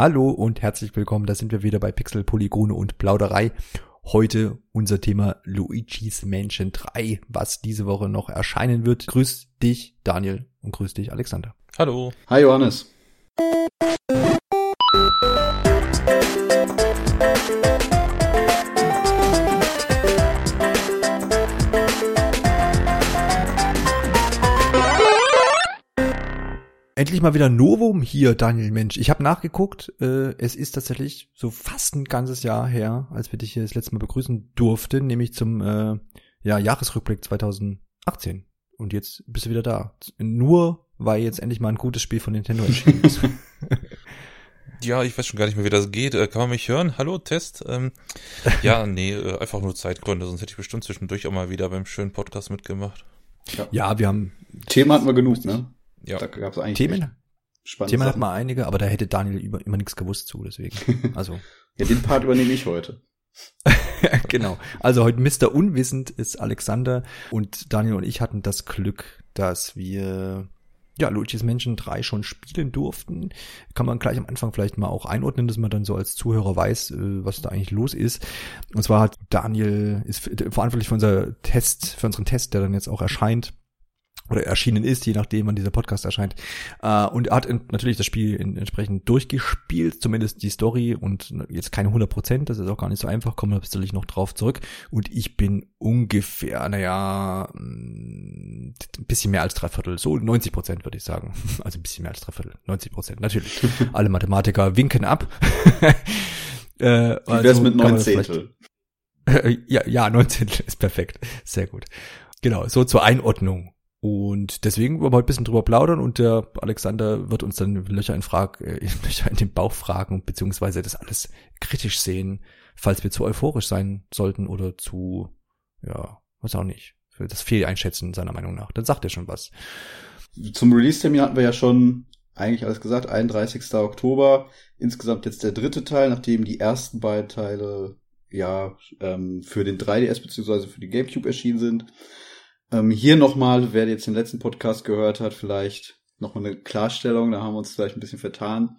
Hallo und herzlich willkommen, da sind wir wieder bei Pixel, Polygone und Plauderei. Heute unser Thema Luigi's Mansion 3, was diese Woche noch erscheinen wird. Grüß dich, Daniel, und grüß dich, Alexander. Hallo. Hi, Johannes. Endlich mal wieder Novum hier, Daniel Mensch. Ich habe nachgeguckt, äh, es ist tatsächlich so fast ein ganzes Jahr her, als wir dich hier das letzte Mal begrüßen durften, nämlich zum äh, ja, Jahresrückblick 2018. Und jetzt bist du wieder da. Nur weil jetzt endlich mal ein gutes Spiel von Nintendo erschienen ist. Ja, ich weiß schon gar nicht mehr, wie das geht. Äh, kann man mich hören? Hallo, Test? Ähm, ja, nee, äh, einfach nur Zeitgründe, sonst hätte ich bestimmt zwischendurch auch mal wieder beim schönen Podcast mitgemacht. Ja, ja wir haben. Themen hatten wir genug, ne? Ja. Da gab es eigentlich Themen? spannende Themen hat mal einige, aber da hätte Daniel immer, immer nichts gewusst zu, deswegen. Also. Ja, den Part übernehme ich heute. genau. Also heute Mr. Unwissend ist Alexander und Daniel und ich hatten das Glück, dass wir ja, Luigi's Mansion 3 schon spielen durften. Kann man gleich am Anfang vielleicht mal auch einordnen, dass man dann so als Zuhörer weiß, äh, was da eigentlich los ist. Und zwar hat Daniel, ist verantwortlich für unser Test, für unseren Test, der dann jetzt auch erscheint oder erschienen ist, je nachdem, wann dieser Podcast erscheint. Äh, und er hat natürlich das Spiel entsprechend durchgespielt, zumindest die Story und jetzt keine 100 Prozent, das ist auch gar nicht so einfach, kommen wir sicherlich noch drauf zurück. Und ich bin ungefähr, naja, ein bisschen mehr als drei Viertel, so 90 Prozent würde ich sagen. Also ein bisschen mehr als drei Viertel, 90 Prozent, natürlich. Alle Mathematiker winken ab. äh, Wie wär's mit neun Zehntel? ja, ja, 19 ist perfekt. Sehr gut. Genau, so zur Einordnung. Und deswegen wollen wir heute ein bisschen drüber plaudern und der Alexander wird uns dann Löcher in, Frag, äh, Löcher in den Bauch fragen, beziehungsweise das alles kritisch sehen, falls wir zu euphorisch sein sollten oder zu, ja, was auch nicht, für das Fehl einschätzen seiner Meinung nach. Dann sagt er schon was. Zum Release-Termin hatten wir ja schon eigentlich alles gesagt, 31. Oktober. Insgesamt jetzt der dritte Teil, nachdem die ersten beiden Teile ja ähm, für den 3DS beziehungsweise für die GameCube erschienen sind. Ähm, hier nochmal, wer jetzt den letzten Podcast gehört hat, vielleicht nochmal eine Klarstellung, da haben wir uns vielleicht ein bisschen vertan.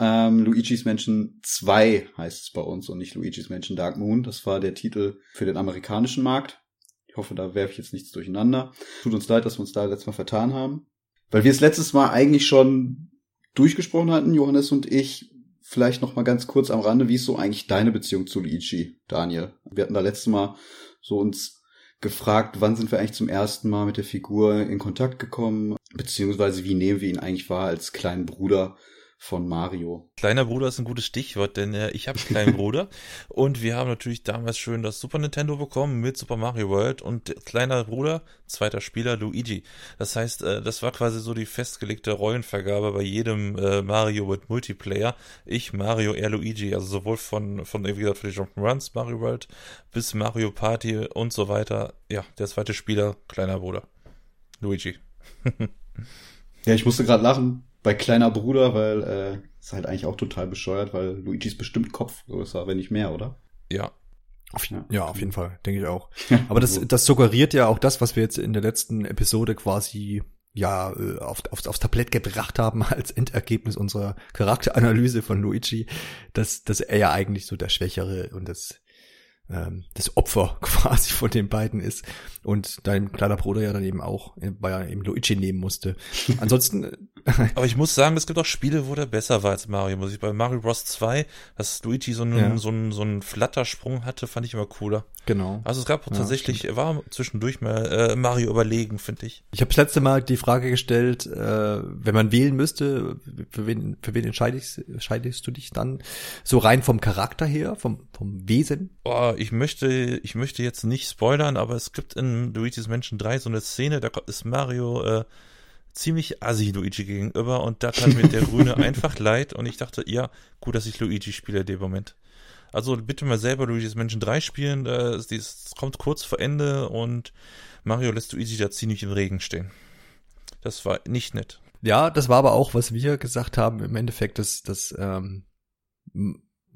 Ähm, Luigi's Mansion 2 heißt es bei uns und nicht Luigi's Mansion Dark Moon. Das war der Titel für den amerikanischen Markt. Ich hoffe, da werfe ich jetzt nichts durcheinander. Tut uns leid, dass wir uns da letztes Mal vertan haben. Weil wir es letztes Mal eigentlich schon durchgesprochen hatten, Johannes und ich, vielleicht noch mal ganz kurz am Rande, wie ist so eigentlich deine Beziehung zu Luigi, Daniel? Wir hatten da letztes Mal so uns gefragt, wann sind wir eigentlich zum ersten Mal mit der Figur in Kontakt gekommen, beziehungsweise wie nehmen wir ihn eigentlich wahr als kleinen Bruder von Mario. Kleiner Bruder ist ein gutes Stichwort, denn äh, ich habe einen kleinen Bruder und wir haben natürlich damals schön das Super Nintendo bekommen mit Super Mario World und kleiner Bruder, zweiter Spieler Luigi. Das heißt, äh, das war quasi so die festgelegte Rollenvergabe bei jedem äh, Mario mit Multiplayer. Ich, Mario, er Luigi, also sowohl von, von wie gesagt, für die Jump'n'Runs Mario World bis Mario Party und so weiter. Ja, der zweite Spieler, kleiner Bruder. Luigi. ja, ich musste gerade lachen bei kleiner Bruder, weil äh, ist halt eigentlich auch total bescheuert, weil Luigi ist bestimmt Kopf größer, wenn nicht mehr, oder? Ja. Auf, ja, auf jeden Fall, denke ich auch. Aber das, das suggeriert ja auch das, was wir jetzt in der letzten Episode quasi ja auf, auf, aufs Tablett gebracht haben als Endergebnis unserer Charakteranalyse von Luigi, dass, dass er ja eigentlich so der Schwächere und das ähm, das Opfer quasi von den beiden ist und dein kleiner Bruder ja dann eben auch, weil er eben Luigi nehmen musste. Ansonsten. Aber ich muss sagen, es gibt auch Spiele, wo der besser war als Mario. Muss ich bei Mario Bros. 2, dass Luigi so einen, Ja. so einen, so einen Flattersprung hatte, fand ich immer cooler. Genau. Also es gab Ja, tatsächlich, er war zwischendurch mal äh, Mario überlegen, finde ich. Ich habe das letzte Mal die Frage gestellt, äh, wenn man wählen müsste, für wen, für wen entscheidest, entscheidest du dich dann? So rein vom Charakter her, vom, vom Wesen? Boah, ich möchte, ich möchte jetzt nicht spoilern, aber es gibt in Luigi's Mansion 3 so eine Szene, da ist Mario äh, ziemlich assi Luigi gegenüber und da tat mir der Grüne einfach leid und ich dachte, ja, gut, dass ich Luigi spiele in dem Moment. Also bitte mal selber Luigi's Mansion 3 spielen, es es kommt kurz vor Ende und Mario lässt Luigi da ziemlich im Regen stehen. Das war nicht nett. Ja, das war aber auch, was wir gesagt haben, im Endeffekt, dass, dass ähm,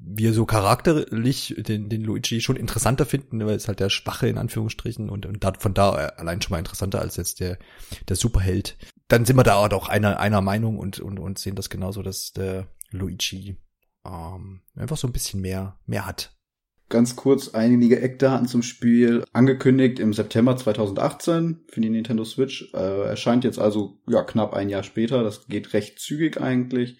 wir so charakterlich den, den Luigi schon interessanter finden, weil es halt der Schwache in Anführungsstrichen und, und von da allein schon mal interessanter als jetzt der, der Superheld. Dann sind wir da auch einer, einer Meinung und, und, und sehen das genauso, dass der Luigi ähm, einfach so ein bisschen mehr, mehr hat. Ganz kurz einige Eckdaten zum Spiel. Angekündigt im September 2018 für die Nintendo Switch. Äh, erscheint jetzt also ja knapp ein Jahr später. Das geht recht zügig eigentlich.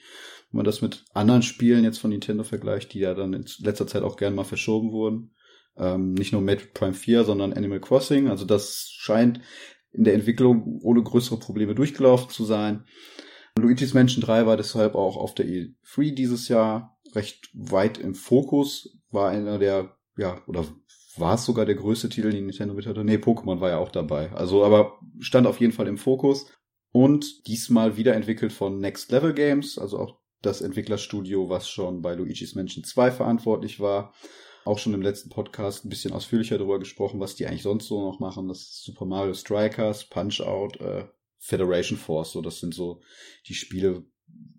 Wenn man das mit anderen Spielen jetzt von Nintendo vergleicht, die ja dann in letzter Zeit auch gern mal verschoben wurden. Ähm, nicht nur Metroid Prime 4, sondern Animal Crossing. Also das scheint in der Entwicklung ohne größere Probleme durchgelaufen zu sein. Luigi's Mansion 3 war deshalb auch auf der E3 dieses Jahr recht weit im Fokus, war einer der, ja, oder war es sogar der größte Titel, den Nintendo mit hatte? Nee, Pokémon war ja auch dabei. Also, aber stand auf jeden Fall im Fokus. Und diesmal wieder entwickelt von Next Level Games, also auch das Entwicklerstudio, was schon bei Luigi's Mansion 2 verantwortlich war. Auch schon im letzten Podcast ein bisschen ausführlicher darüber gesprochen, was die eigentlich sonst so noch machen. Das ist Super Mario Strikers, Punch Out, äh, Federation Force. So, das sind so die Spiele,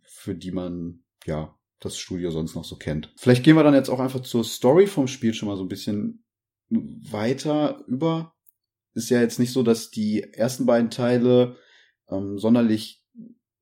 für die man, ja, das Studio sonst noch so kennt. Vielleicht gehen wir dann jetzt auch einfach zur Story vom Spiel schon mal so ein bisschen weiter über. Ist ja jetzt nicht so, dass die ersten beiden Teile ähm, sonderlich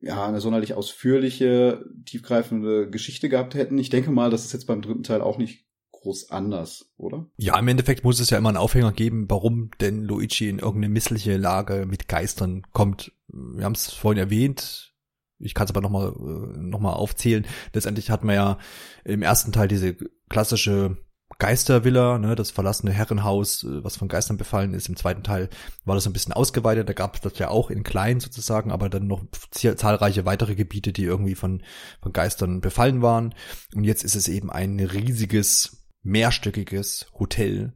ja, eine sonderlich ausführliche, tiefgreifende Geschichte gehabt hätten. Ich denke mal, das ist jetzt beim dritten Teil auch nicht groß anders, oder? Ja, im Endeffekt muss es ja immer einen Aufhänger geben, warum denn Luigi in irgendeine missliche Lage mit Geistern kommt. Wir haben es vorhin erwähnt, ich kann es aber nochmal äh, noch mal aufzählen. Letztendlich hat man ja im ersten Teil diese klassische Geistervilla, ne, das verlassene Herrenhaus, äh, was von Geistern befallen ist. Im zweiten Teil war das ein bisschen ausgeweitet, da gab es das ja auch in klein sozusagen, aber dann noch zahlreiche weitere Gebiete, die irgendwie von, von Geistern befallen waren. Und jetzt ist es eben ein riesiges, mehrstöckiges Hotel.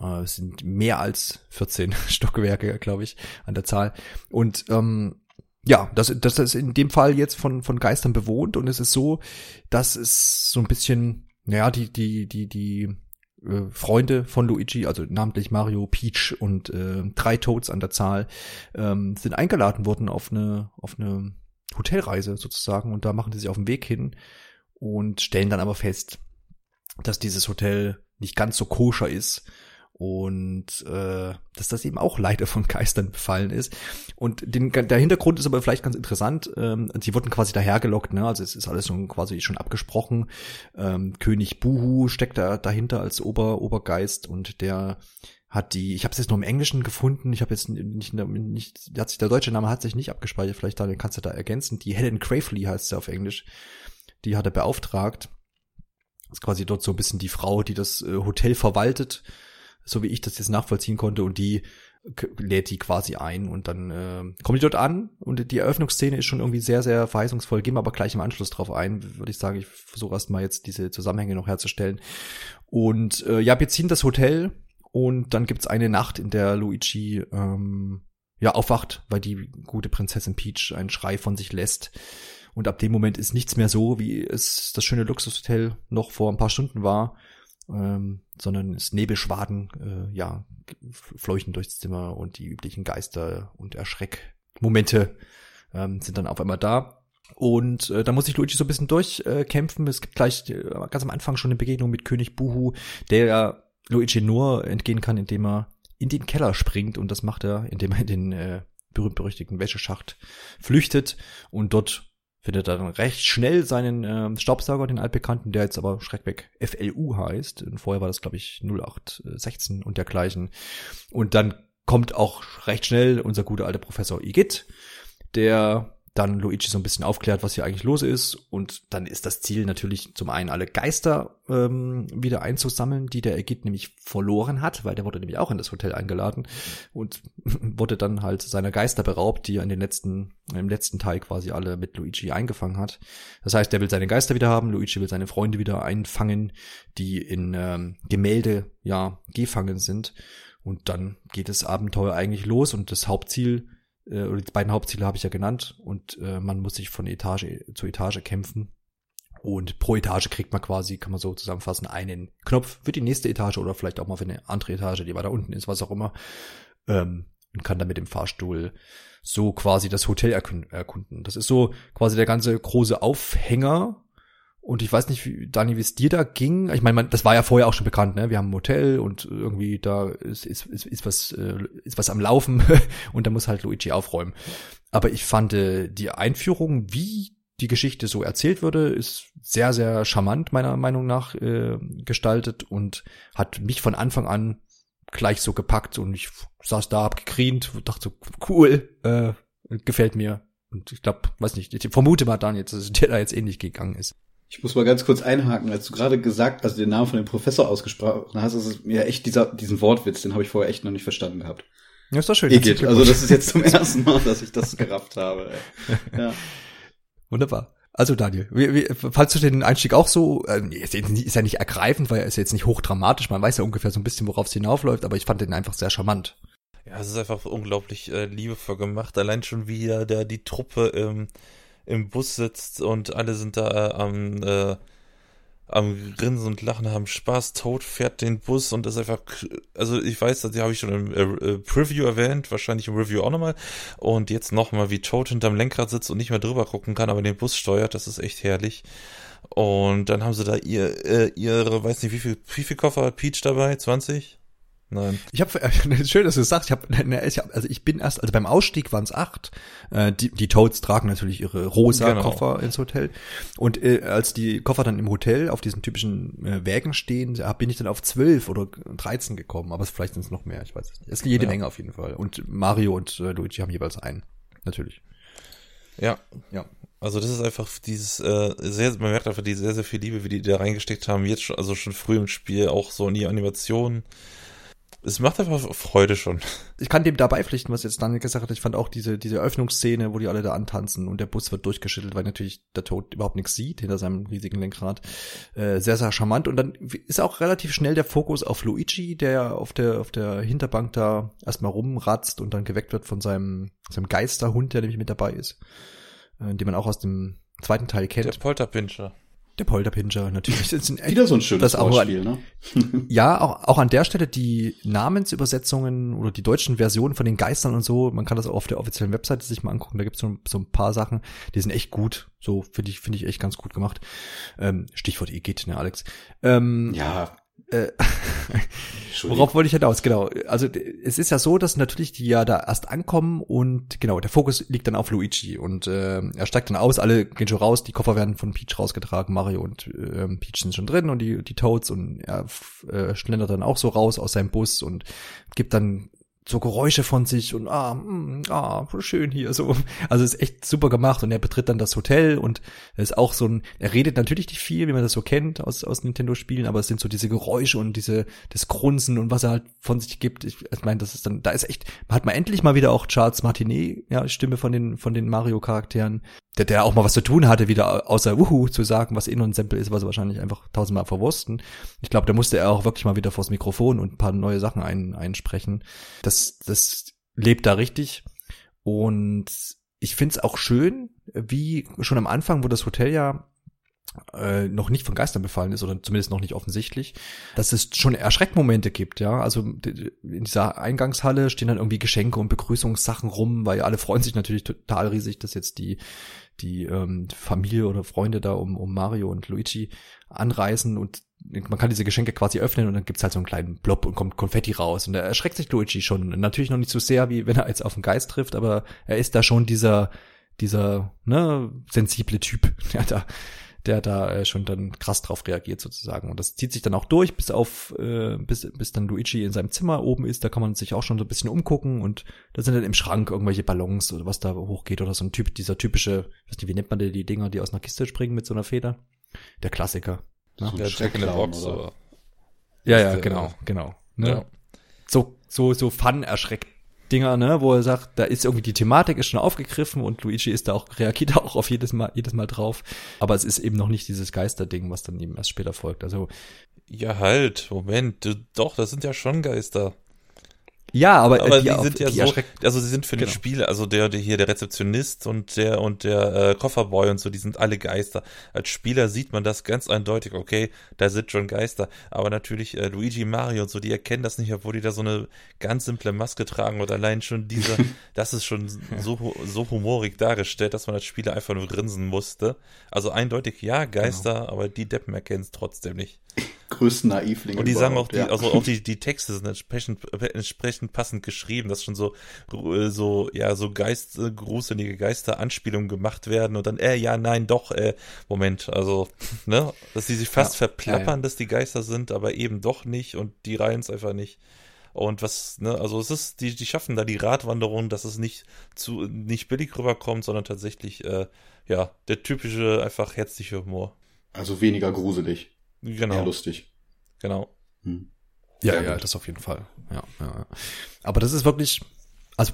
Äh, es sind mehr als 14 Stockwerke, glaube ich, an der Zahl. Und ähm, ja, das, das ist in dem Fall jetzt von, von Geistern bewohnt und es ist so, dass es so ein bisschen, naja, die, die, die, die äh, Freunde von Luigi, also namentlich Mario, Peach und äh, drei Toads an der Zahl, ähm, sind eingeladen worden auf eine, auf eine Hotelreise sozusagen und da machen sie sich auf den Weg hin und stellen dann aber fest, dass dieses Hotel nicht ganz so koscher ist und äh, dass das eben auch leider von Geistern befallen ist. Und den, der Hintergrund ist aber vielleicht ganz interessant. Ähm, sie wurden quasi dahergelockt, ne? Also es ist alles schon quasi schon abgesprochen. Ähm, König Buhu steckt da dahinter als Ober Obergeist und der hat die, ich habe es jetzt nur im Englischen gefunden, ich habe jetzt nicht, nicht, der, hat sich, der deutsche Name hat sich nicht abgespeichert, vielleicht da, den kannst du da ergänzen. Die Helen Gravely heißt sie auf Englisch. Die hat er beauftragt. Ist quasi dort so ein bisschen die Frau, die das äh, Hotel verwaltet so wie ich das jetzt nachvollziehen konnte und die lädt die quasi ein und dann äh, kommen die dort an und die Eröffnungsszene ist schon irgendwie sehr, sehr verheißungsvoll. Gehen wir aber gleich im Anschluss drauf ein, würde ich sagen. Ich versuche erstmal jetzt diese Zusammenhänge noch herzustellen. Und äh, ja, wir ziehen das Hotel und dann gibt's eine Nacht, in der Luigi ähm, ja aufwacht, weil die gute Prinzessin Peach einen Schrei von sich lässt. Und ab dem Moment ist nichts mehr so, wie es das schöne Luxushotel noch vor ein paar Stunden war ähm, sondern es Nebelschwaden, äh, ja, fleuchen durchs Zimmer und die üblichen Geister und Erschreckmomente ähm, sind dann auf einmal da. Und äh, da muss sich Luigi so ein bisschen durchkämpfen. Äh, es gibt gleich äh, ganz am Anfang schon eine Begegnung mit König Buhu, der Luigi nur entgehen kann, indem er in den Keller springt und das macht er, indem er in den äh, berühmt-berüchtigten Wäscheschacht flüchtet und dort findet er dann recht schnell seinen äh, Staubsauger, den altbekannten, der jetzt aber schreckweg FLU heißt. Und vorher war das, glaube ich, 0816 und dergleichen. Und dann kommt auch recht schnell unser guter alter Professor Igitt, der dann Luigi so ein bisschen aufklärt, was hier eigentlich los ist. Und dann ist das Ziel natürlich zum einen alle Geister ähm, wieder einzusammeln, die der Egid nämlich verloren hat, weil der wurde nämlich auch in das Hotel eingeladen und wurde dann halt seiner Geister beraubt, die er in den letzten, im letzten Teil quasi alle mit Luigi eingefangen hat. Das heißt, er will seine Geister wieder haben, Luigi will seine Freunde wieder einfangen, die in ähm, Gemälde ja gefangen sind. Und dann geht das Abenteuer eigentlich los und das Hauptziel äh, oder die beiden Hauptziele habe ich ja genannt und äh, man muss sich von Etage zu Etage kämpfen. Und pro Etage kriegt man quasi, kann man so zusammenfassen, einen Knopf für die nächste Etage oder vielleicht auch mal für eine andere Etage, die weiter unten ist, was auch immer. Ähm, und kann dann mit dem Fahrstuhl so quasi das Hotel erkunden. Das ist so quasi der ganze große Aufhänger und ich weiß nicht, wie, Dani, wie es dir da ging. Ich meine, das war ja vorher auch schon bekannt, ne? Wir haben ein Hotel und irgendwie da ist, ist, ist, ist was äh, ist was am Laufen und da muss halt Luigi aufräumen. Aber ich fand äh, die Einführung, wie die Geschichte so erzählt würde, ist sehr, sehr charmant meiner Meinung nach äh, gestaltet und hat mich von Anfang an gleich so gepackt und ich saß da, hab gekrient, dachte so, cool, äh, gefällt mir. Und ich glaube, weiß nicht, ich vermute mal dann jetzt, dass der da jetzt ähnlich gegangen ist. Ich muss mal ganz kurz einhaken, als du gerade gesagt, also den Namen von dem Professor ausgesprochen hast, ist es mir echt dieser, diesen Wortwitz, den habe ich vorher echt noch nicht verstanden gehabt. Ja, ist doch schön. Igitt. Also das ist jetzt zum ersten Mal, dass ich das gerafft habe. Ey. Ja. Wunderbar. Also Daniel, wie, wie, falls du den Einstieg auch so, äh, ist, ist ja nicht ergreifend, weil er ist jetzt nicht hochdramatisch, man weiß ja ungefähr so ein bisschen, worauf es hinaufläuft, aber ich fand den einfach sehr charmant. Ja, es ist einfach unglaublich äh, liebevoll gemacht. Allein schon wie ja da die Truppe im, im Bus sitzt und alle sind da äh, am äh, am Grinsen und Lachen, haben Spaß. Toad fährt den Bus und ist einfach, also ich weiß, die habe ich schon im äh, äh, Preview erwähnt, wahrscheinlich im Review auch nochmal. Und jetzt nochmal, wie Toad hinterm Lenkrad sitzt und nicht mehr drüber gucken kann, aber den Bus steuert, das ist echt herrlich. Und dann haben sie da ihr, äh, ihre, weiß nicht, wie viel, wie viel Koffer hat Peach dabei? 20? Nein. Ich habe schön, dass du das sagst. Ich habe, also ich bin erst, also beim Ausstieg waren es acht. Äh, die, die Toads tragen natürlich ihre rosa genau. Koffer ins Hotel. Und äh, als die Koffer dann im Hotel auf diesen typischen äh, Wägen stehen, bin ich dann auf zwölf oder dreizehn gekommen. Aber vielleicht sind es noch mehr. Ich weiß es nicht. Es ist jede ja. Menge auf jeden Fall. Und Mario und äh, Luigi haben jeweils einen. Natürlich. Ja, ja. Also das ist einfach dieses äh, sehr, man merkt einfach die sehr sehr viel Liebe, wie die da reingesteckt haben. Jetzt schon, also schon früh im Spiel auch so in die Animationen es macht einfach Freude schon. Ich kann dem dabei pflichten, was jetzt Daniel gesagt hat. Ich fand auch diese, diese Öffnungsszene, wo die alle da antanzen und der Bus wird durchgeschüttelt, weil natürlich der Tod überhaupt nichts sieht hinter seinem riesigen Lenkrad. Äh, sehr, sehr charmant. Und dann ist auch relativ schnell der Fokus auf Luigi, der auf der, auf der Hinterbank da erstmal rumratzt und dann geweckt wird von seinem, seinem Geisterhund, der nämlich mit dabei ist. Äh, den man auch aus dem zweiten Teil kennt. Der Polterpinscher. Der Polterpinscher, natürlich. Wieder so ein schönes das Wortspiel, ne? ja, auch, auch an der Stelle die Namensübersetzungen oder die deutschen Versionen von den Geistern und so, man kann das auch auf der offiziellen Webseite sich mal angucken, da gibt's so, so ein paar Sachen, die sind echt gut. So, finde ich, finde ich echt ganz gut gemacht. Ähm, Stichwort Igitt, ne, Alex? Ähm, ja, äh, worauf wollte ich hinaus? Genau. Also es ist ja so, dass natürlich die ja da erst ankommen und genau, der Fokus liegt dann auf Luigi und äh, er steigt dann aus, alle gehen schon raus, die Koffer werden von Peach rausgetragen, Mario und äh, Peach sind schon drin und die, die Toads und er äh, schlendert dann auch so raus aus seinem Bus und gibt dann so Geräusche von sich und ah, mh, mm, ah, schön hier so. Also ist echt super gemacht und er betritt dann das Hotel und ist auch so ein, er redet natürlich nicht viel, wie man das so kennt aus, aus Nintendo-Spielen, aber es sind so diese Geräusche und diese, das Grunzen und was er halt von sich gibt. Ich, ich meine, das ist dann, da ist echt, man hat mal endlich mal wieder auch Charles Martinet, ja, Stimme von den, von den Mario-Charakteren, der, der auch mal was zu tun hatte, wieder außer Wuhu zu sagen, was nur ein Sample ist, was er wahrscheinlich einfach tausendmal verwursten. Ich glaube, da musste er auch wirklich mal wieder vors Mikrofon und ein paar neue Sachen ein, einsprechen. Das, das lebt da richtig. Und ich find's auch schön, wie schon am Anfang, wo das Hotel ja äh, noch nicht von Geistern befallen ist oder zumindest noch nicht offensichtlich, dass es schon Erschreckmomente gibt, ja. Also in dieser Eingangshalle stehen dann irgendwie Geschenke und Begrüßungssachen rum, weil alle freuen sich natürlich total riesig, dass jetzt die die ähm, Familie oder Freunde da um, um Mario und Luigi anreisen und man kann diese Geschenke quasi öffnen und dann gibt's halt so einen kleinen Blob und kommt Konfetti raus und da erschreckt sich Luigi schon. Natürlich noch nicht so sehr, wie wenn er jetzt auf den Geist trifft, aber er ist da schon dieser dieser ne sensible Typ, ja, da der da äh, schon dann krass drauf reagiert sozusagen. Und das zieht sich dann auch durch, bis auf, äh, bis, bis dann Luigi in seinem Zimmer oben ist. Da kann man sich auch schon so ein bisschen umgucken und da sind dann im Schrank irgendwelche Ballons oder was da hochgeht oder so ein Typ, dieser typische, weiß nicht, wie nennt man die, die Dinger, die aus einer Kiste springen mit so einer Feder? Der Klassiker. Ne? Der Jack in the Box, oder? Ja, ja, genau, genau. Ne? Ja. So, so, so fun erschreckt Dinger, ne, wo er sagt, da ist irgendwie die Thematik ist schon aufgegriffen und Luigi ist da auch, reagiert auch auf jedes Mal, jedes Mal drauf. Aber es ist eben noch nicht dieses Geisterding, was dann eben erst später folgt. Also. Ja, halt, Moment, doch, das sind ja schon Geister. Ja, aber, äh, aber die, die sind ja die so, also sie sind für genau. den Spiel, also der, der hier der Rezeptionist und der und der äh, Kofferboy und so, die sind alle Geister. Als Spieler sieht man das ganz eindeutig, okay, da sind schon Geister, aber natürlich äh, Luigi, Mario und so, die erkennen das nicht, obwohl die da so eine ganz simple Maske tragen und allein schon diese, das ist schon so so humorig dargestellt, dass man als Spieler einfach nur grinsen musste. Also eindeutig ja Geister, genau. aber die Deppen erkennen es trotzdem nicht. größten Naivlinge. Und die sagen auch, die, ja. also auch die, die Texte sind entsprechend, entsprechend passend geschrieben, dass schon so, äh, so, ja, so Geist, äh, gruselige Geister-Anspielungen gemacht werden und dann, äh, ja, nein, doch, äh, Moment, also, ne, dass die sich fast Ja, verplappern, ja, ja. dass die Geister sind, aber eben doch nicht und die reihen es einfach nicht. Und was, ne, also es ist, die, die schaffen da die Radwanderung, dass es nicht zu, nicht billig rüberkommt, sondern tatsächlich, äh, ja, der typische, einfach herzliche Humor. Also weniger gruselig, eher Genau, lustig. genau. Hm. Ja, ja, gut. das auf jeden Fall. Ja, ja. ja. Aber das ist wirklich, also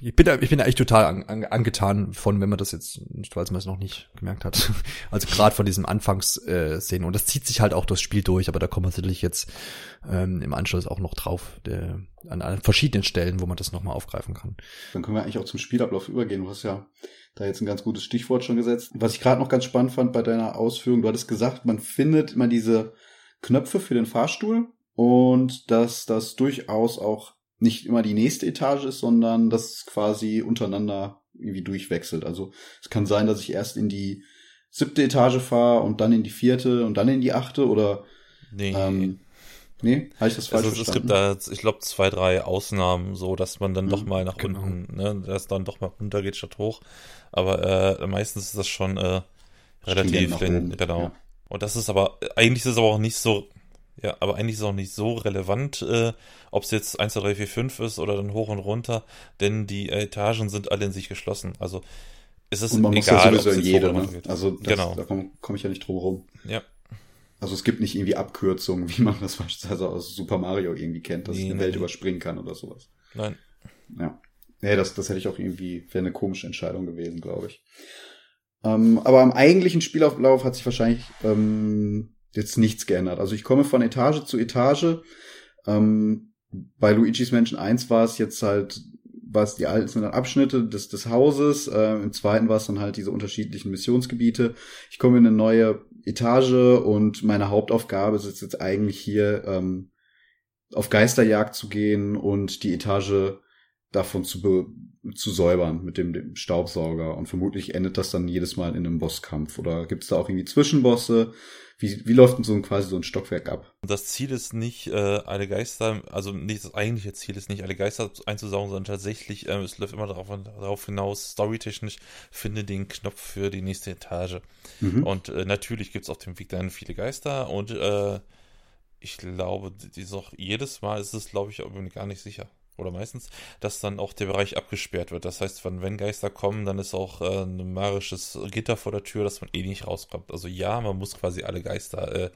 ich bin da, ich bin da echt total an, an, angetan von, wenn man das jetzt, falls man es noch nicht gemerkt hat, also gerade von diesem Anfangsszenen. Äh, und das zieht sich halt auch durchs Spiel durch, aber da kommen wir sicherlich jetzt ähm, im Anschluss auch noch drauf, der, an, an verschiedenen Stellen, wo man das nochmal aufgreifen kann. Dann können wir eigentlich auch zum Spielablauf übergehen. Du hast ja da jetzt ein ganz gutes Stichwort schon gesetzt. Was ich gerade noch ganz spannend fand bei deiner Ausführung, du hattest gesagt, man findet immer diese Knöpfe für den Fahrstuhl und dass das durchaus auch nicht immer die nächste Etage ist, sondern dass es quasi untereinander irgendwie durchwechselt. Also es kann sein, dass ich erst in die siebte Etage fahre und dann in die vierte und dann in die achte oder Nee. ähm, nee, habe ich das falsch Also es verstanden? gibt da, ich glaube, zwei, drei Ausnahmen, so dass man dann Mhm, doch mal nach genau. unten, ne, dass dann doch mal runter geht statt hoch. Aber äh, meistens ist das schon äh, relativ, nach lin- oben, genau. ja. Und das ist aber, eigentlich ist es aber auch nicht so, ja, aber eigentlich ist es auch nicht so relevant, äh, ob es jetzt 1, 2, 3, 4, 5 ist oder dann hoch und runter, denn die Etagen sind alle in sich geschlossen. Also es ist Und man muss egal, ja sowieso in jede, ne? Also das, Genau. da komme komm ich ja nicht drum rum. Ja. Also es gibt nicht irgendwie Abkürzungen, wie man das beispielsweise aus Super Mario irgendwie kennt, dass Nee, ich eine nee, Welt überspringen kann oder sowas. Nein. Ja. Nee, das, das hätte ich auch irgendwie, wäre eine komische Entscheidung gewesen, glaube ich. Ähm, aber am eigentlichen Spielauflauf hat sich wahrscheinlich ähm, jetzt nichts geändert. Also ich komme von Etage zu Etage. Ähm, bei Luigi's Mansion 1 war es jetzt halt, war es die einzelnen Abschnitte des, des Hauses. Äh, Im zweiten war es dann halt diese unterschiedlichen Missionsgebiete. Ich komme in eine neue Etage und meine Hauptaufgabe ist jetzt eigentlich hier ähm, auf Geisterjagd zu gehen und die Etage davon zu, be zu säubern mit dem, dem Staubsauger. Und vermutlich endet das dann jedes Mal in einem Bosskampf. Oder gibt es da auch irgendwie Zwischenbosse? Wie, wie läuft denn so ein quasi so ein Stockwerk ab? Das Ziel ist nicht, äh, alle Geister, also nicht das eigentliche Ziel ist nicht, alle Geister einzusaugen, sondern tatsächlich, ähm, es läuft immer darauf, darauf hinaus, storytechnisch, finde den Knopf für die nächste Etage. Mhm. Und äh, natürlich gibt's auf dem Weg dann viele Geister und äh, ich glaube, die ist auch jedes Mal ist es, glaube ich, aber gar nicht sicher. Oder meistens, dass dann auch der Bereich abgesperrt wird. Das heißt, wenn, wenn Geister kommen, dann ist auch äh, ein magisches Gitter vor der Tür, dass man eh nicht rauskommt. Also ja, man muss quasi alle Geister äh,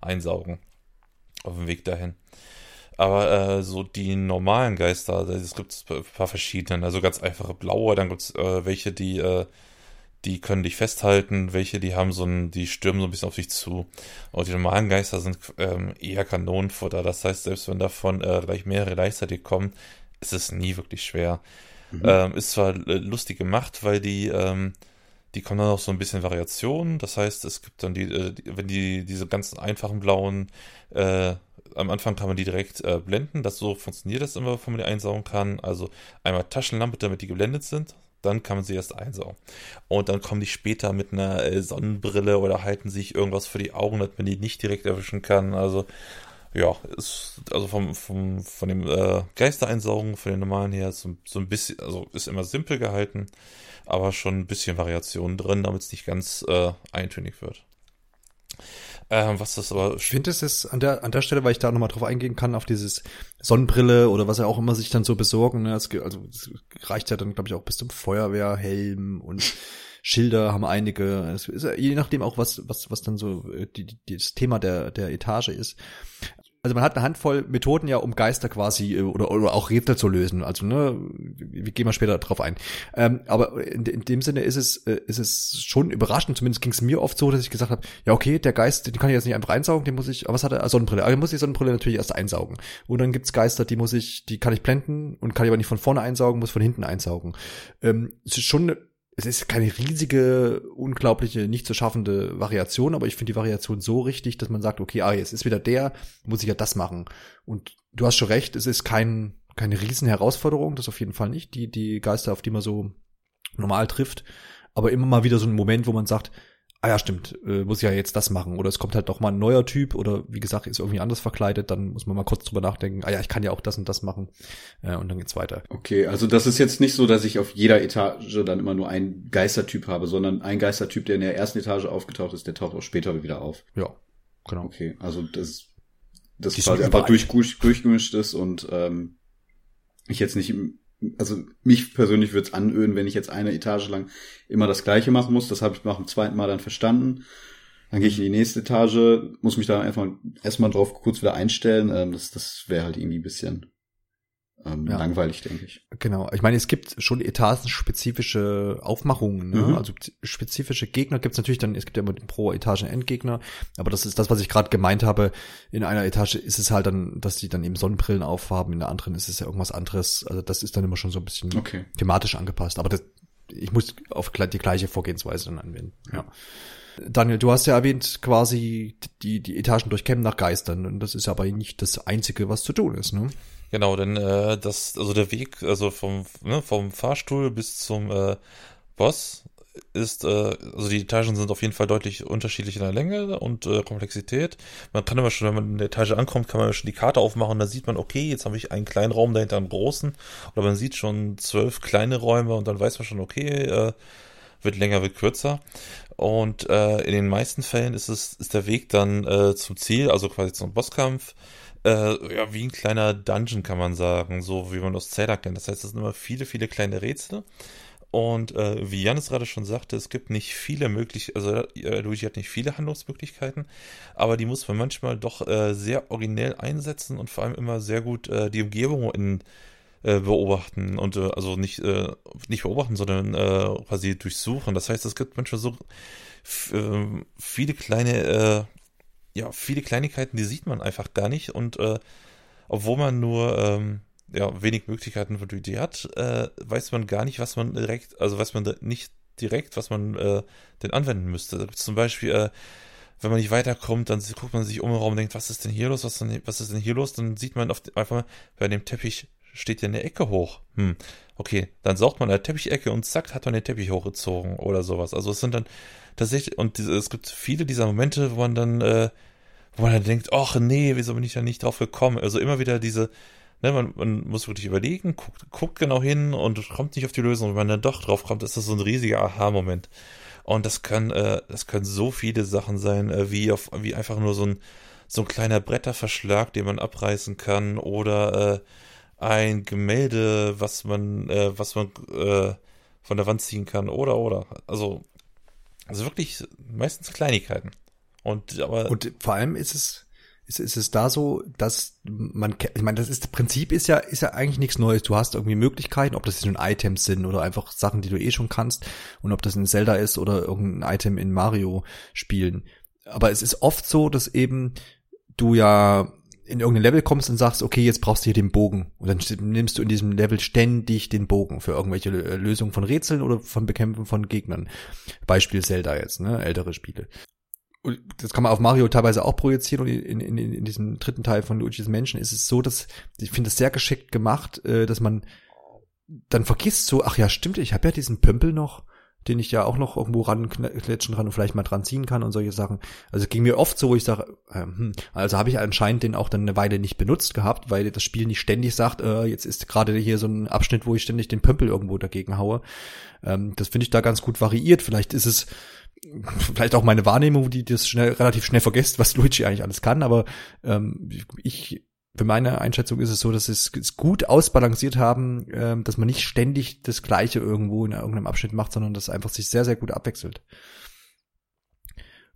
einsaugen auf dem Weg dahin. Aber äh, so die normalen Geister, es gibt ein paar verschiedene. Also ganz einfache blaue, dann gibt's äh, welche, die äh, die können dich festhalten, welche, die haben so ein, die stürmen so ein bisschen auf dich zu. Und die normalen Geister sind ähm, eher Kanonenfutter. Das heißt, selbst wenn davon äh, gleich mehrere gleichzeitig kommen, ist es nie wirklich schwer. Mhm. Ähm, ist zwar äh, lustig gemacht, weil die, ähm, die kommen dann auch so ein bisschen Variationen. Das heißt, es gibt dann die, äh, die wenn die diese ganzen einfachen blauen, äh, am Anfang kann man die direkt äh, blenden. Das so funktioniert das immer, bevor man die einsaugen kann. Also einmal Taschenlampe, damit die geblendet sind. Dann kann man sie erst einsaugen. Und dann kommen die später mit einer äh, Sonnenbrille oder halten sich irgendwas für die Augen, damit man die nicht direkt erwischen kann. Also ja, ist also vom, vom von dem äh, Geistereinsaugen von den normalen her so, so ein bisschen, also ist immer simpel gehalten, aber schon ein bisschen Variation drin, damit es nicht ganz äh, eintönig wird. Ähm, was das aber Ich finde, es ist an der, an der Stelle, weil ich da nochmal drauf eingehen kann, auf dieses Sonnenbrille oder was er auch immer sich dann so besorgen. Ne? Es, also es reicht ja dann, glaube ich, auch bis zum Feuerwehrhelm und Schilder haben einige. Ist je nachdem auch, was, was, was dann so äh, die, die, das Thema der, der Etage ist. Also man hat eine Handvoll Methoden ja, um Geister quasi äh, oder, oder auch Rätsel zu lösen. Also ne, wir gehen mal später drauf ein. Ähm, aber in, in dem Sinne ist es äh, ist es schon überraschend. Zumindest ging es mir oft so, dass ich gesagt habe, ja okay, der Geist, den kann ich jetzt nicht einfach einsaugen, den muss ich. Aber was hat er? Ah, Sonnenbrille. Aber den muss ich Sonnenbrille natürlich erst einsaugen. Und dann gibt's Geister, die muss ich, die kann ich blenden und kann ich aber nicht von vorne einsaugen, muss von hinten einsaugen. Ähm, es ist schon es ist keine riesige, unglaubliche, nicht zu schaffende Variation, aber ich finde die Variation so richtig, dass man sagt, okay, ah, jetzt ist wieder der, muss ich ja das machen. Und du hast schon recht, es ist kein, keine riesen Herausforderung, das auf jeden Fall nicht, die, die Geister, auf die man so normal trifft, aber immer mal wieder so ein Moment, wo man sagt, ah ja, stimmt, äh, muss ja jetzt das machen. Oder es kommt halt doch mal ein neuer Typ oder wie gesagt, ist irgendwie anders verkleidet, dann muss man mal kurz drüber nachdenken, ah ja, ich kann ja auch das und das machen. Äh, und dann geht's weiter. Okay, also das ist jetzt nicht so, dass ich auf jeder Etage dann immer nur einen Geistertyp habe, sondern ein Geistertyp, der in der ersten Etage aufgetaucht ist, der taucht auch später wieder auf. Ja, genau. Okay, also das, das Die quasi einfach durch, durchgemischt ist und ähm, ich jetzt nicht, im- also mich persönlich würde es anöden, wenn ich jetzt eine Etage lang immer das gleiche machen muss. Das habe ich nach dem zweiten Mal dann verstanden. Dann gehe ich in die nächste Etage, muss mich da einfach erstmal drauf kurz wieder einstellen. Ähm, das das wäre halt irgendwie ein bisschen ähm, Ja. langweilig, denke ich. Genau. Ich meine, es gibt schon etagenspezifische Aufmachungen, ne? Mhm. Also spezifische Gegner gibt's natürlich dann, es gibt ja immer pro Etage einen Endgegner, aber das ist das, was ich gerade gemeint habe. In einer Etage ist es halt dann, dass die dann eben Sonnenbrillen aufhaben, in der anderen ist es ja irgendwas anderes. Also das ist dann immer schon so ein bisschen Okay. thematisch angepasst. Aber das, ich muss auf die gleiche Vorgehensweise dann anwenden. Ja. Daniel, du hast ja erwähnt, quasi die, die Etagen durchkämmen nach Geistern. Und das ist aber nicht das Einzige, was zu tun ist, ne? Genau, denn äh, das, also der Weg, also vom, ne, vom Fahrstuhl bis zum äh, Boss ist, äh, also die Etagen sind auf jeden Fall deutlich unterschiedlich in der Länge und äh, Komplexität. Man kann aber schon, wenn man in der Etage ankommt, kann man schon die Karte aufmachen, da sieht man, okay, jetzt habe ich einen kleinen Raum dahinter einen großen. Oder man sieht schon zwölf kleine Räume und dann weiß man schon, okay, äh, wird länger, wird kürzer. Und äh, in den meisten Fällen ist es, ist der Weg dann äh, zum Ziel, also quasi zum Bosskampf, äh, ja, wie ein kleiner Dungeon kann man sagen, so wie man aus Zelda kennt. Das heißt, es sind immer viele, viele kleine Rätsel. Und äh, wie Janis gerade schon sagte, es gibt nicht viele Möglichkeiten, also äh, Luigi hat nicht viele Handlungsmöglichkeiten, aber die muss man manchmal doch äh, sehr originell einsetzen und vor allem immer sehr gut äh, die Umgebung in, äh, beobachten und also nicht, nicht beobachten, sondern quasi durchsuchen. Das heißt, es gibt manchmal so viele kleine, ja, viele Kleinigkeiten, die sieht man einfach gar nicht und äh, obwohl man nur ähm, ja, wenig Möglichkeiten die Idee hat, äh, weiß man gar nicht, was man direkt, also weiß man nicht direkt, was man äh, denn anwenden müsste. Zum Beispiel, äh, wenn man nicht weiterkommt, dann guckt man sich um den Raum und denkt, was ist denn hier los, was, was ist denn hier los? Dann sieht man auf, einfach mal, bei dem Teppich steht ja eine Ecke hoch. Hm, okay, dann saugt man eine Teppichecke und zack, hat man den Teppich hochgezogen oder sowas. Also es sind dann tatsächlich, und es gibt viele dieser Momente, wo man dann, äh, wo man dann denkt, ach nee, wieso bin ich da nicht drauf gekommen? Also immer wieder diese, ne, man, man muss wirklich überlegen, guckt, guckt genau hin und kommt nicht auf die Lösung. Wenn man dann doch drauf kommt, ist das so ein riesiger Aha-Moment. Und das kann, äh, das können so viele Sachen sein, äh, wie auf, wie einfach nur so ein, so ein kleiner Bretterverschlag, den man abreißen kann, oder äh, ein Gemälde, was man, äh, was man äh, von der Wand ziehen kann, oder oder. Also, also wirklich meistens Kleinigkeiten. Und aber Und vor allem ist es, ist, ist es da so, dass man, ich meine, das ist, Prinzip ist ja, ist ja eigentlich nichts Neues. Du hast irgendwie Möglichkeiten, ob das jetzt nun Items sind oder einfach Sachen, die du eh schon kannst und ob das in Zelda ist oder irgendein Item in Mario spielen. Aber es ist oft so, dass eben du ja in irgendein Level kommst und sagst, okay, jetzt brauchst du hier den Bogen. Und dann st- nimmst du in diesem Level ständig den Bogen für irgendwelche Lö- Lösungen von Rätseln oder von Bekämpfen von Gegnern. Beispiel Zelda jetzt, ne, ältere Spiele. Und das kann man auf Mario teilweise auch projizieren und in, in, in, diesem dritten Teil von Luigi's Menschen ist es so, dass ich finde es sehr geschickt gemacht, äh, dass man dann vergisst so, ach ja, stimmt, ich habe ja diesen Pömpel noch, den ich ja auch noch irgendwo rankletschen kann und vielleicht mal dran ziehen kann und solche Sachen. Also ging mir oft so, wo ich sage, ähm, hm, also habe ich anscheinend den auch dann eine Weile nicht benutzt gehabt, weil das Spiel nicht ständig sagt, äh, jetzt ist gerade hier so ein Abschnitt, wo ich ständig den Pömpel irgendwo dagegen haue. Ähm, das finde ich da ganz gut variiert. Vielleicht ist es vielleicht auch meine Wahrnehmung, die das schnell, relativ schnell vergisst, was Luigi eigentlich alles kann, aber ähm, ich, für meine Einschätzung ist es so, dass sie es gut ausbalanciert haben, ähm, dass man nicht ständig das Gleiche irgendwo in irgendeinem Abschnitt macht, sondern dass einfach sich sehr, sehr gut abwechselt.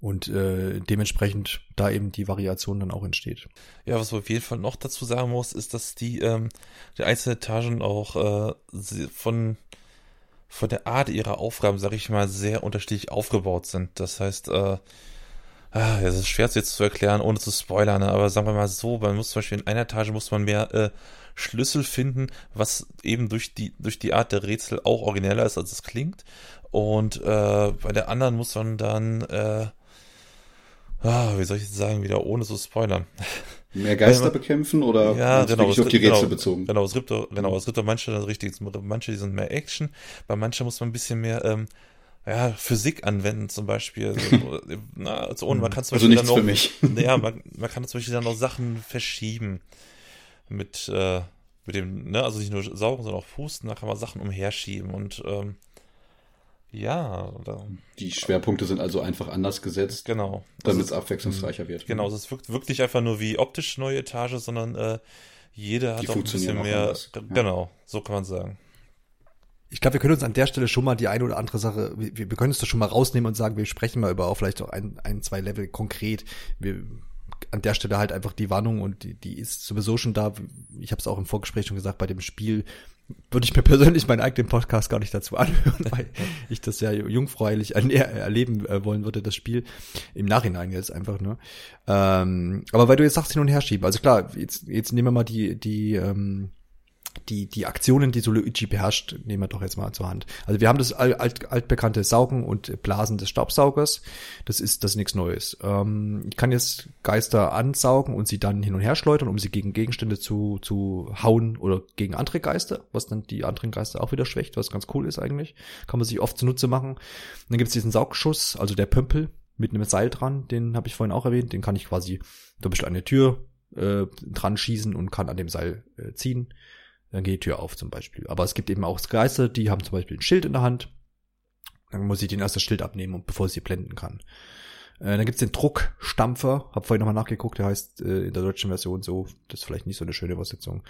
Und äh, dementsprechend da eben die Variation dann auch entsteht. Ja, was man auf jeden Fall noch dazu sagen muss, ist, dass die, ähm, die einzelnen Etagen auch äh, von, von der Art ihrer Aufgaben, sag ich mal, sehr unterschiedlich aufgebaut sind. Das heißt, äh, ah, es ist schwer jetzt zu erklären, ohne zu spoilern, ne? aber sagen wir mal so, man muss zum Beispiel in einer Etage muss man mehr äh, Schlüssel finden, was eben durch die, durch die Art der Rätsel auch origineller ist, als es klingt. Und äh, bei der anderen muss man dann, äh, ah, wie soll ich jetzt sagen, wieder ohne zu spoilern. Mehr Geister bekämpfen oder Ja, genau. wirklich es auf die gibt- Rätsel genau, bezogen? Genau, es gibt doch, genau, es gibt doch manche, das richtig, manche, die sind mehr Action, bei manchen muss man ein bisschen mehr, ähm, ja, Physik anwenden zum Beispiel. So, na, also, man kann zum Also Beispiel nichts dann für noch, mich. ja, man, man kann zum Beispiel dann noch Sachen verschieben mit, äh, mit dem, ne, also nicht nur saugen, sondern auch pusten, da kann man Sachen umherschieben und ähm, ja, da, Die Schwerpunkte sind also einfach anders gesetzt, genau. damit es Also, abwechslungsreicher wird. genau, also es wirkt wirklich einfach nur wie optisch neue Etage, sondern äh, jeder Die hat auch ein bisschen mehr. anders, ja. Genau, so kann man sagen. Ich glaube, wir können uns an der Stelle schon mal die eine oder andere Sache, wir, wir können uns das schon mal rausnehmen und sagen, wir sprechen mal über auch vielleicht auch ein, ein zwei Level konkret. Wir, an der Stelle halt einfach die Warnung und die, die ist sowieso schon da. Ich habe es auch im Vorgespräch schon gesagt, bei dem Spiel würde ich mir persönlich meinen eigenen Podcast gar nicht dazu anhören, weil ich das ja jungfräulich erleben äh, wollen würde, das Spiel. Im Nachhinein jetzt einfach nur. Ähm, aber weil du jetzt sagst, hin und her schieben. Also klar, jetzt, jetzt nehmen wir mal die, die, ähm, die, die Aktionen, die so Luigi beherrscht, nehmen wir doch jetzt mal zur Hand. Also wir haben das alt, alt, altbekannte Saugen und Blasen des Staubsaugers. Das ist das ist nichts Neues. Ähm, ich kann jetzt Geister ansaugen und sie dann hin und her schleudern, um sie gegen Gegenstände zu, zu hauen oder gegen andere Geister, was dann die anderen Geister auch wieder schwächt, was ganz cool ist eigentlich. Kann man sich oft zunutze machen. dann gibt's diesen Saugschuss, also der Pömpel mit einem Seil dran, den habe ich vorhin auch erwähnt. Den kann ich quasi zum Beispiel an eine Tür äh, dran schießen und kann an dem Seil äh, ziehen dann geht die Tür auf zum Beispiel. Aber es gibt eben auch Geister, die haben zum Beispiel ein Schild in der Hand. Dann muss ich den erst das Schild abnehmen, und bevor ich sie blenden kann. Äh, dann gibt's den Druckstampfer, hab vorhin nochmal nachgeguckt, der heißt äh, in der deutschen Version so, das ist vielleicht nicht so eine schöne Übersetzung.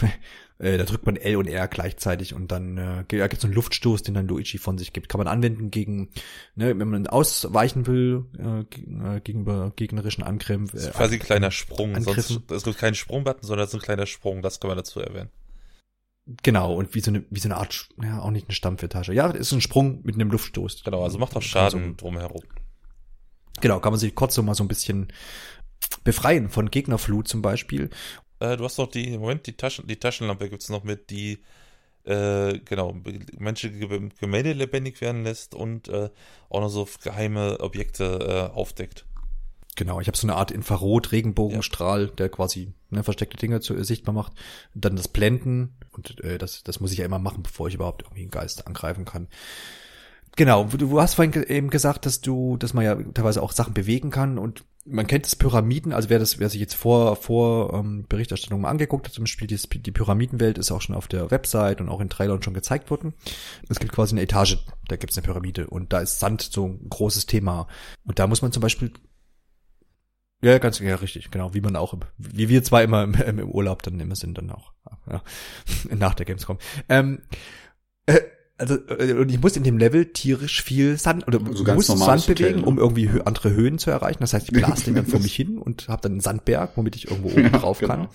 äh, da drückt man L und R gleichzeitig und dann äh, da gibt's so einen Luftstoß, den dann Luigi von sich gibt. Kann man anwenden gegen, ne, wenn man ausweichen will äh, äh, gegenüber gegnerischen Angriffen. Das ist Äh, quasi ein kleiner Sprung. Angriffen. Sonst, es gibt keinen Sprungbutton, sondern es ist ein kleiner Sprung. Das kann man dazu erwähnen. Genau, und wie so eine, wie so eine Art, ja, auch nicht eine Stampfetage. Ja, ist ein Sprung mit einem Luftstoß. Genau, also macht auch Schaden So, drumherum. genau, kann man sich kurz so mal so ein bisschen befreien von Gegnerflut zum Beispiel. Äh, du hast noch die, Moment, die Taschen, die Taschenlampe gibt's noch mit, die äh, genau, menschliche Ge- Gemälde lebendig werden lässt und äh, auch noch so geheime Objekte äh, aufdeckt. Genau, ich habe so eine Art Infrarot-Regenbogenstrahl, der quasi ne, versteckte Dinge zu, äh, sichtbar macht. Dann das Blenden und äh, das, das muss ich ja immer machen, bevor ich überhaupt irgendwie einen Geist angreifen kann. Genau, du, hast vorhin eben gesagt, dass du, dass man ja teilweise auch Sachen bewegen kann und man kennt das Pyramiden, also wer das, wer sich jetzt vor, vor ähm, Berichterstattung mal angeguckt hat zum Spiel, die, die Pyramidenwelt ist auch schon auf der Website und auch in Trailern schon gezeigt worden. Es gibt quasi eine Etage, da gibt's eine Pyramide und da ist Sand so ein großes Thema. Und da muss man zum Beispiel ja, ganz ja, richtig, genau, wie man auch, im- wie wir zwei immer im, im Urlaub dann immer sind, dann auch, ja, nach der Gamescom. Ähm, äh, also, äh, und ich muss in dem Level tierisch viel Sand, oder So ganz muss Sand bewegen, Hotel, ne? um irgendwie hö andere Höhen zu erreichen. Das heißt, ich blase den dann vor mich hin und habe dann einen Sandberg, womit ich irgendwo oben Ja, drauf kann. genau.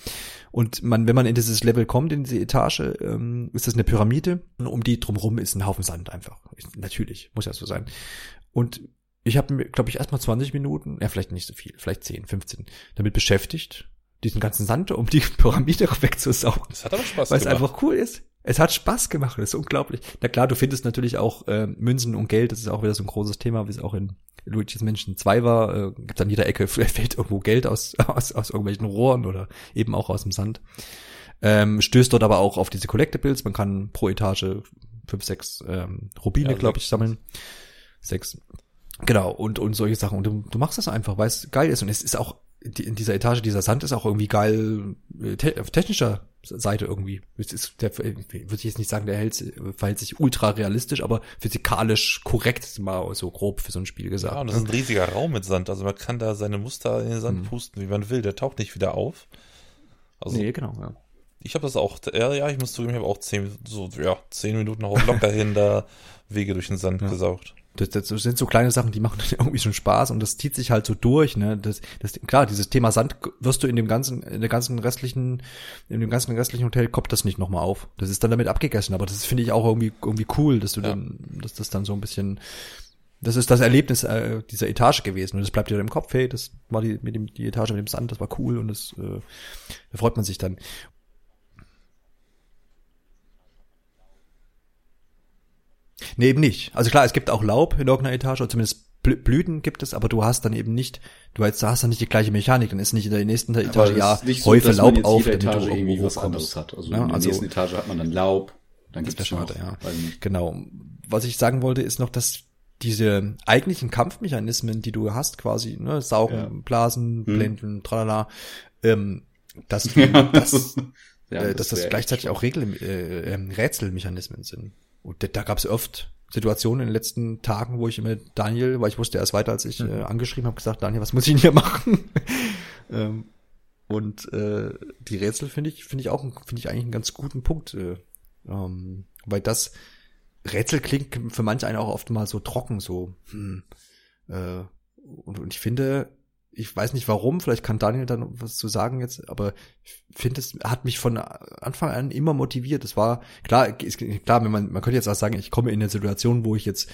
Und man, wenn man in dieses Level kommt, in diese Etage, ähm, ist das eine Pyramide und um die drumherum ist ein Haufen Sand einfach. Ich, natürlich, muss ja so sein. Und ich habe mir, glaube ich, erstmal 20 Minuten, ja, vielleicht nicht so viel, vielleicht 10, 15, damit beschäftigt, diesen ganzen Sand um die Pyramide wegzusaugen. Das hat aber Spaß Weil es einfach cool ist. Es hat Spaß gemacht, das ist unglaublich. Na klar, du findest natürlich auch äh, Münzen und Geld, das ist auch wieder so ein großes Thema, wie es auch in Luigi's Menschen 2 war. Äh, gibt an jeder Ecke fällt irgendwo Geld aus, aus, aus irgendwelchen Rohren oder eben auch aus dem Sand. Ähm, stößt dort aber auch auf diese Collectibles. Man kann pro Etage fünf, sechs ähm, Rubine, Ja, glaube ich, sammeln. Sechs. Genau, und, und solche Sachen. Und du, du machst das einfach, weil es geil ist. Und es ist auch, die, in dieser Etage, dieser Sand ist auch irgendwie geil, äh, te auf technischer Seite irgendwie. Es ist, der, würde ich jetzt nicht sagen, der hält, verhält sich ultra realistisch, aber physikalisch korrekt, mal so grob für so ein Spiel gesagt. Ja, und das ist ein riesiger Raum mit Sand. Also man kann da seine Muster in den Sand Mhm. pusten, wie man will. Der taucht nicht wieder auf. Also nee, genau, ja. ich habe das auch, ja, ja, ich muss zugeben, ich habe auch zehn, so, ja, zehn Minuten auch locker hin da Wege durch den Sand Ja. gesaugt. Das, das sind so kleine Sachen, die machen dann irgendwie schon Spaß und das zieht sich halt so durch, ne? Das, das, klar, dieses Thema Sand wirst du in dem ganzen, in der ganzen restlichen, in dem ganzen restlichen Hotel kommt das nicht nochmal auf. Das ist dann damit abgegessen, aber das finde ich auch irgendwie, irgendwie cool, dass du Ja. dann, dass das dann so ein bisschen, das ist das Erlebnis äh, dieser Etage gewesen und das bleibt dir im Kopf, hey, das war die, mit dem, die Etage mit dem Sand, das war cool und das, äh, da freut man sich dann. Nee, eben nicht. Also klar, es gibt auch Laub in irgendeiner Etage, oder zumindest Blü- Blüten gibt es, aber du hast dann eben nicht, du hast, hast dann nicht die gleiche Mechanik, dann ist nicht in der nächsten Aber Etage, es ja, nicht so, Häufe dass man Laub auf, damit du Etage irgendwo irgendwie was anderes hat. Also Ja, in der also- nächsten Etage hat man dann Laub, dann Das gibt es noch, schade, ja. Genau. Was ich sagen wollte, ist noch, dass diese eigentlichen Kampfmechanismen, die du hast, quasi, ne, saugen, Ja. blasen, Hm. blenden, tralala, ähm, dass, du, Ja, das, ja, äh, dass das gleichzeitig auch Regel, äh, ähm, Rätselmechanismen sind. Und da, gab es oft Situationen in den letzten Tagen, wo ich immer Daniel, weil ich wusste erst weiter, als ich Mhm. äh, angeschrieben habe, gesagt, Daniel, was muss ich denn hier machen? ähm, und äh, die Rätsel finde ich, finde ich auch, finde ich eigentlich einen ganz guten Punkt, äh, ähm, weil das Rätsel klingt für manche einen auch oft mal so trocken, so. Hm, äh, und, und ich finde, ich weiß nicht warum, vielleicht kann Daniel dann was zu sagen jetzt, aber ich finde, es hat mich von Anfang an immer motiviert. Es war klar, ist, klar, wenn man, man könnte jetzt auch sagen, ich komme in eine Situation, wo ich jetzt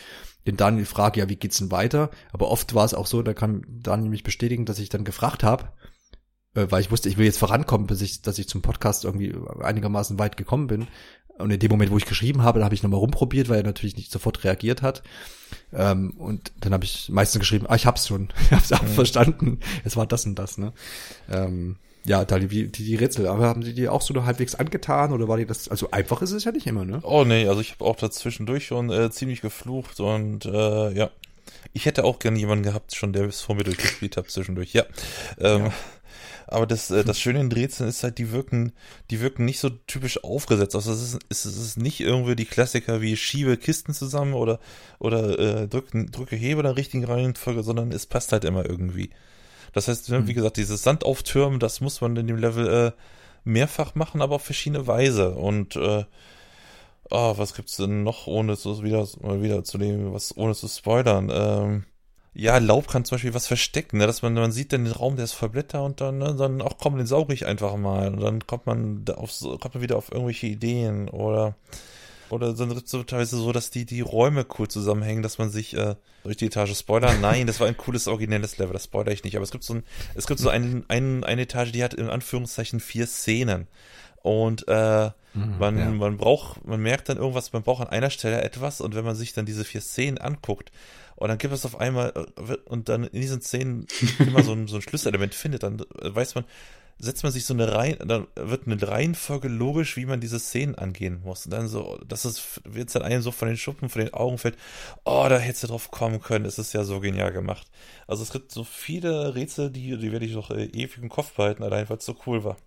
den Daniel frage, ja, wie geht's denn weiter? Aber oft war es auch so, da kann Daniel mich bestätigen, dass ich dann gefragt habe, äh, weil ich wusste, ich will jetzt vorankommen, bis ich, dass ich zum Podcast irgendwie einigermaßen weit gekommen bin. Und in dem Moment, wo ich geschrieben habe, da habe ich nochmal rumprobiert, weil er natürlich nicht sofort reagiert hat. Ähm, und dann habe ich meistens geschrieben, ah, ich hab's schon, ich hab's auch Mhm. verstanden. Es war das und das, ne? Ähm, ja, da die, die, die Rätsel, aber haben sie die auch so nur halbwegs angetan oder war die das, also einfach ist es ja nicht immer, ne? Oh nee, also ich habe auch dazwischendurch schon äh, ziemlich geflucht und äh, ja. Ich hätte auch gerne jemanden gehabt, schon der bis vor mir durchgespielt hat zwischendurch, ja. Ähm, Ja. Aber das, äh, das Schöne in Rätseln ist halt, die wirken, die wirken nicht so typisch aufgesetzt. Also es ist, es ist nicht irgendwie die Klassiker wie schiebe Kisten zusammen oder, oder äh, drücke, drücke Hebel in der richtigen Reihenfolge, sondern es passt halt immer irgendwie. Das heißt, ne, wie Mhm. gesagt, dieses Sand auftürmen, das muss man in dem Level äh, mehrfach machen, aber auf verschiedene Weise. Und äh, oh, was gibt's denn noch, ohne zu wieder mal wieder zu dem, was ohne zu spoilern? Ähm, ja, Laub kann zum Beispiel was verstecken, ne? dass man, man sieht dann den Raum, der ist voll Blätter und dann, ne, dann auch komm, den sauge ich einfach mal und dann kommt man da auf, so- kommt man wieder auf irgendwelche Ideen oder oder dann wird es so teilweise so, dass die, die Räume cool zusammenhängen, dass man sich äh, durch die Etage Spoiler. Nein, das war ein cooles, originelles Level, das spoiler ich nicht. Aber es gibt so ein, es gibt so ein, ein, eine Etage, die hat in Anführungszeichen vier Szenen. Und äh, man, ja. man braucht, man merkt dann irgendwas, man braucht an einer Stelle etwas und wenn man sich dann diese vier Szenen anguckt und dann gibt es auf einmal äh, und dann in diesen Szenen immer so ein, so ein Schlüsselement findet, dann äh, weiß man, setzt man sich so eine Reihe, dann wird eine Reihenfolge logisch, wie man diese Szenen angehen muss. Und dann so, dass es wird dann einem so von den Schuppen, von den Augen fällt, oh, da hättest du drauf kommen können, es ist ja so genial gemacht. Also es gibt so viele Rätsel, die, die werde ich noch äh, ewig im Kopf behalten, allein weil es so cool war.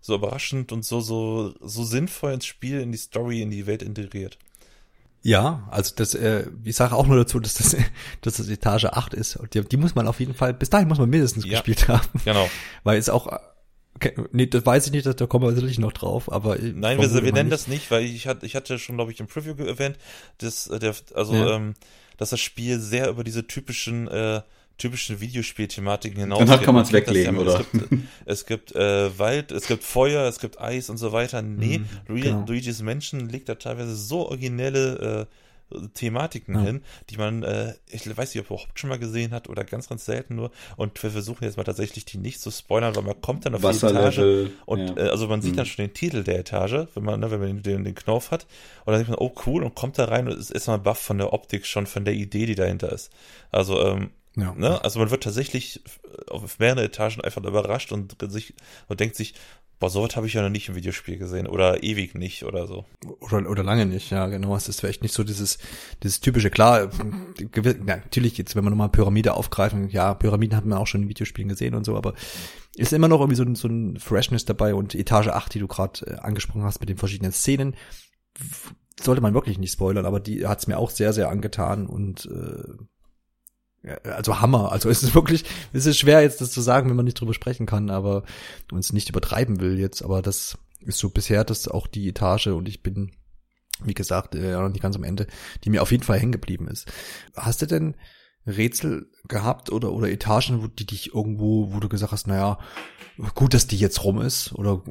So überraschend und so, so, so sinnvoll ins Spiel, in die Story, in die Welt integriert. Ja, also das, äh, ich sage auch nur dazu, dass das, dass das Etage 8 ist. Und die, die muss man auf jeden Fall, bis dahin muss man mindestens Ja. gespielt haben. Genau. Weil es auch, okay, nee, das weiß ich nicht, da kommen wir sicherlich noch drauf, aber. Nein, wir, wir nennen nicht. das nicht, weil ich hatte, ich hatte schon, glaube ich, im Preview erwähnt, dass, äh, der, also, Ja. ähm, dass das Spiel sehr über diese typischen, äh, typischen Videospielthematiken hinaus. Danach kann Man das weglegen, ja, oder? Es gibt, es gibt äh, Wald, es gibt Feuer, es gibt Eis und so weiter. Nee, Mhm, Lu- genau. Luigi's Menschen legt da teilweise so originelle äh, Thematiken Ja. hin, die man, äh, ich weiß nicht, ob überhaupt schon mal gesehen hat oder ganz, ganz selten nur. Und wir versuchen jetzt mal tatsächlich die nicht zu spoilern, weil man kommt dann auf die Etage und ja. äh, also man sieht Mhm. dann schon den Titel der Etage, wenn man, ne, wenn man den, den, Knauf hat. Und dann denkt man, oh cool, und kommt da rein und ist erstmal baff von der Optik schon, von der Idee, die dahinter ist. Also, ähm, Ja. ne, also man wird tatsächlich auf mehreren Etagen einfach überrascht und sich und denkt sich, boah, sowas habe ich ja noch nicht im Videospiel gesehen oder ewig nicht oder so. Oder, oder lange nicht, ja, genau. Es ist vielleicht nicht so dieses, dieses typische, klar, na, natürlich jetzt, wenn wir nochmal Pyramide aufgreifen, ja, Pyramiden hat man auch schon in Videospielen gesehen und so, aber ist immer noch irgendwie so ein, so ein Freshness dabei und Etage 8, die du gerade äh, angesprochen hast mit den verschiedenen Szenen, sollte man wirklich nicht spoilern, aber die hat's mir auch sehr, sehr angetan und äh, also Hammer. Also es ist wirklich, es ist schwer jetzt das zu sagen, wenn man nicht drüber sprechen kann, aber uns nicht übertreiben will jetzt. Aber das ist so bisher das auch die Etage und ich bin, wie gesagt, äh, noch nicht ganz am Ende, die mir auf jeden Fall hängen geblieben ist. Hast du denn Rätsel gehabt oder oder Etagen, wo die dich irgendwo, wo du gesagt hast, naja, gut, dass die jetzt rum ist oder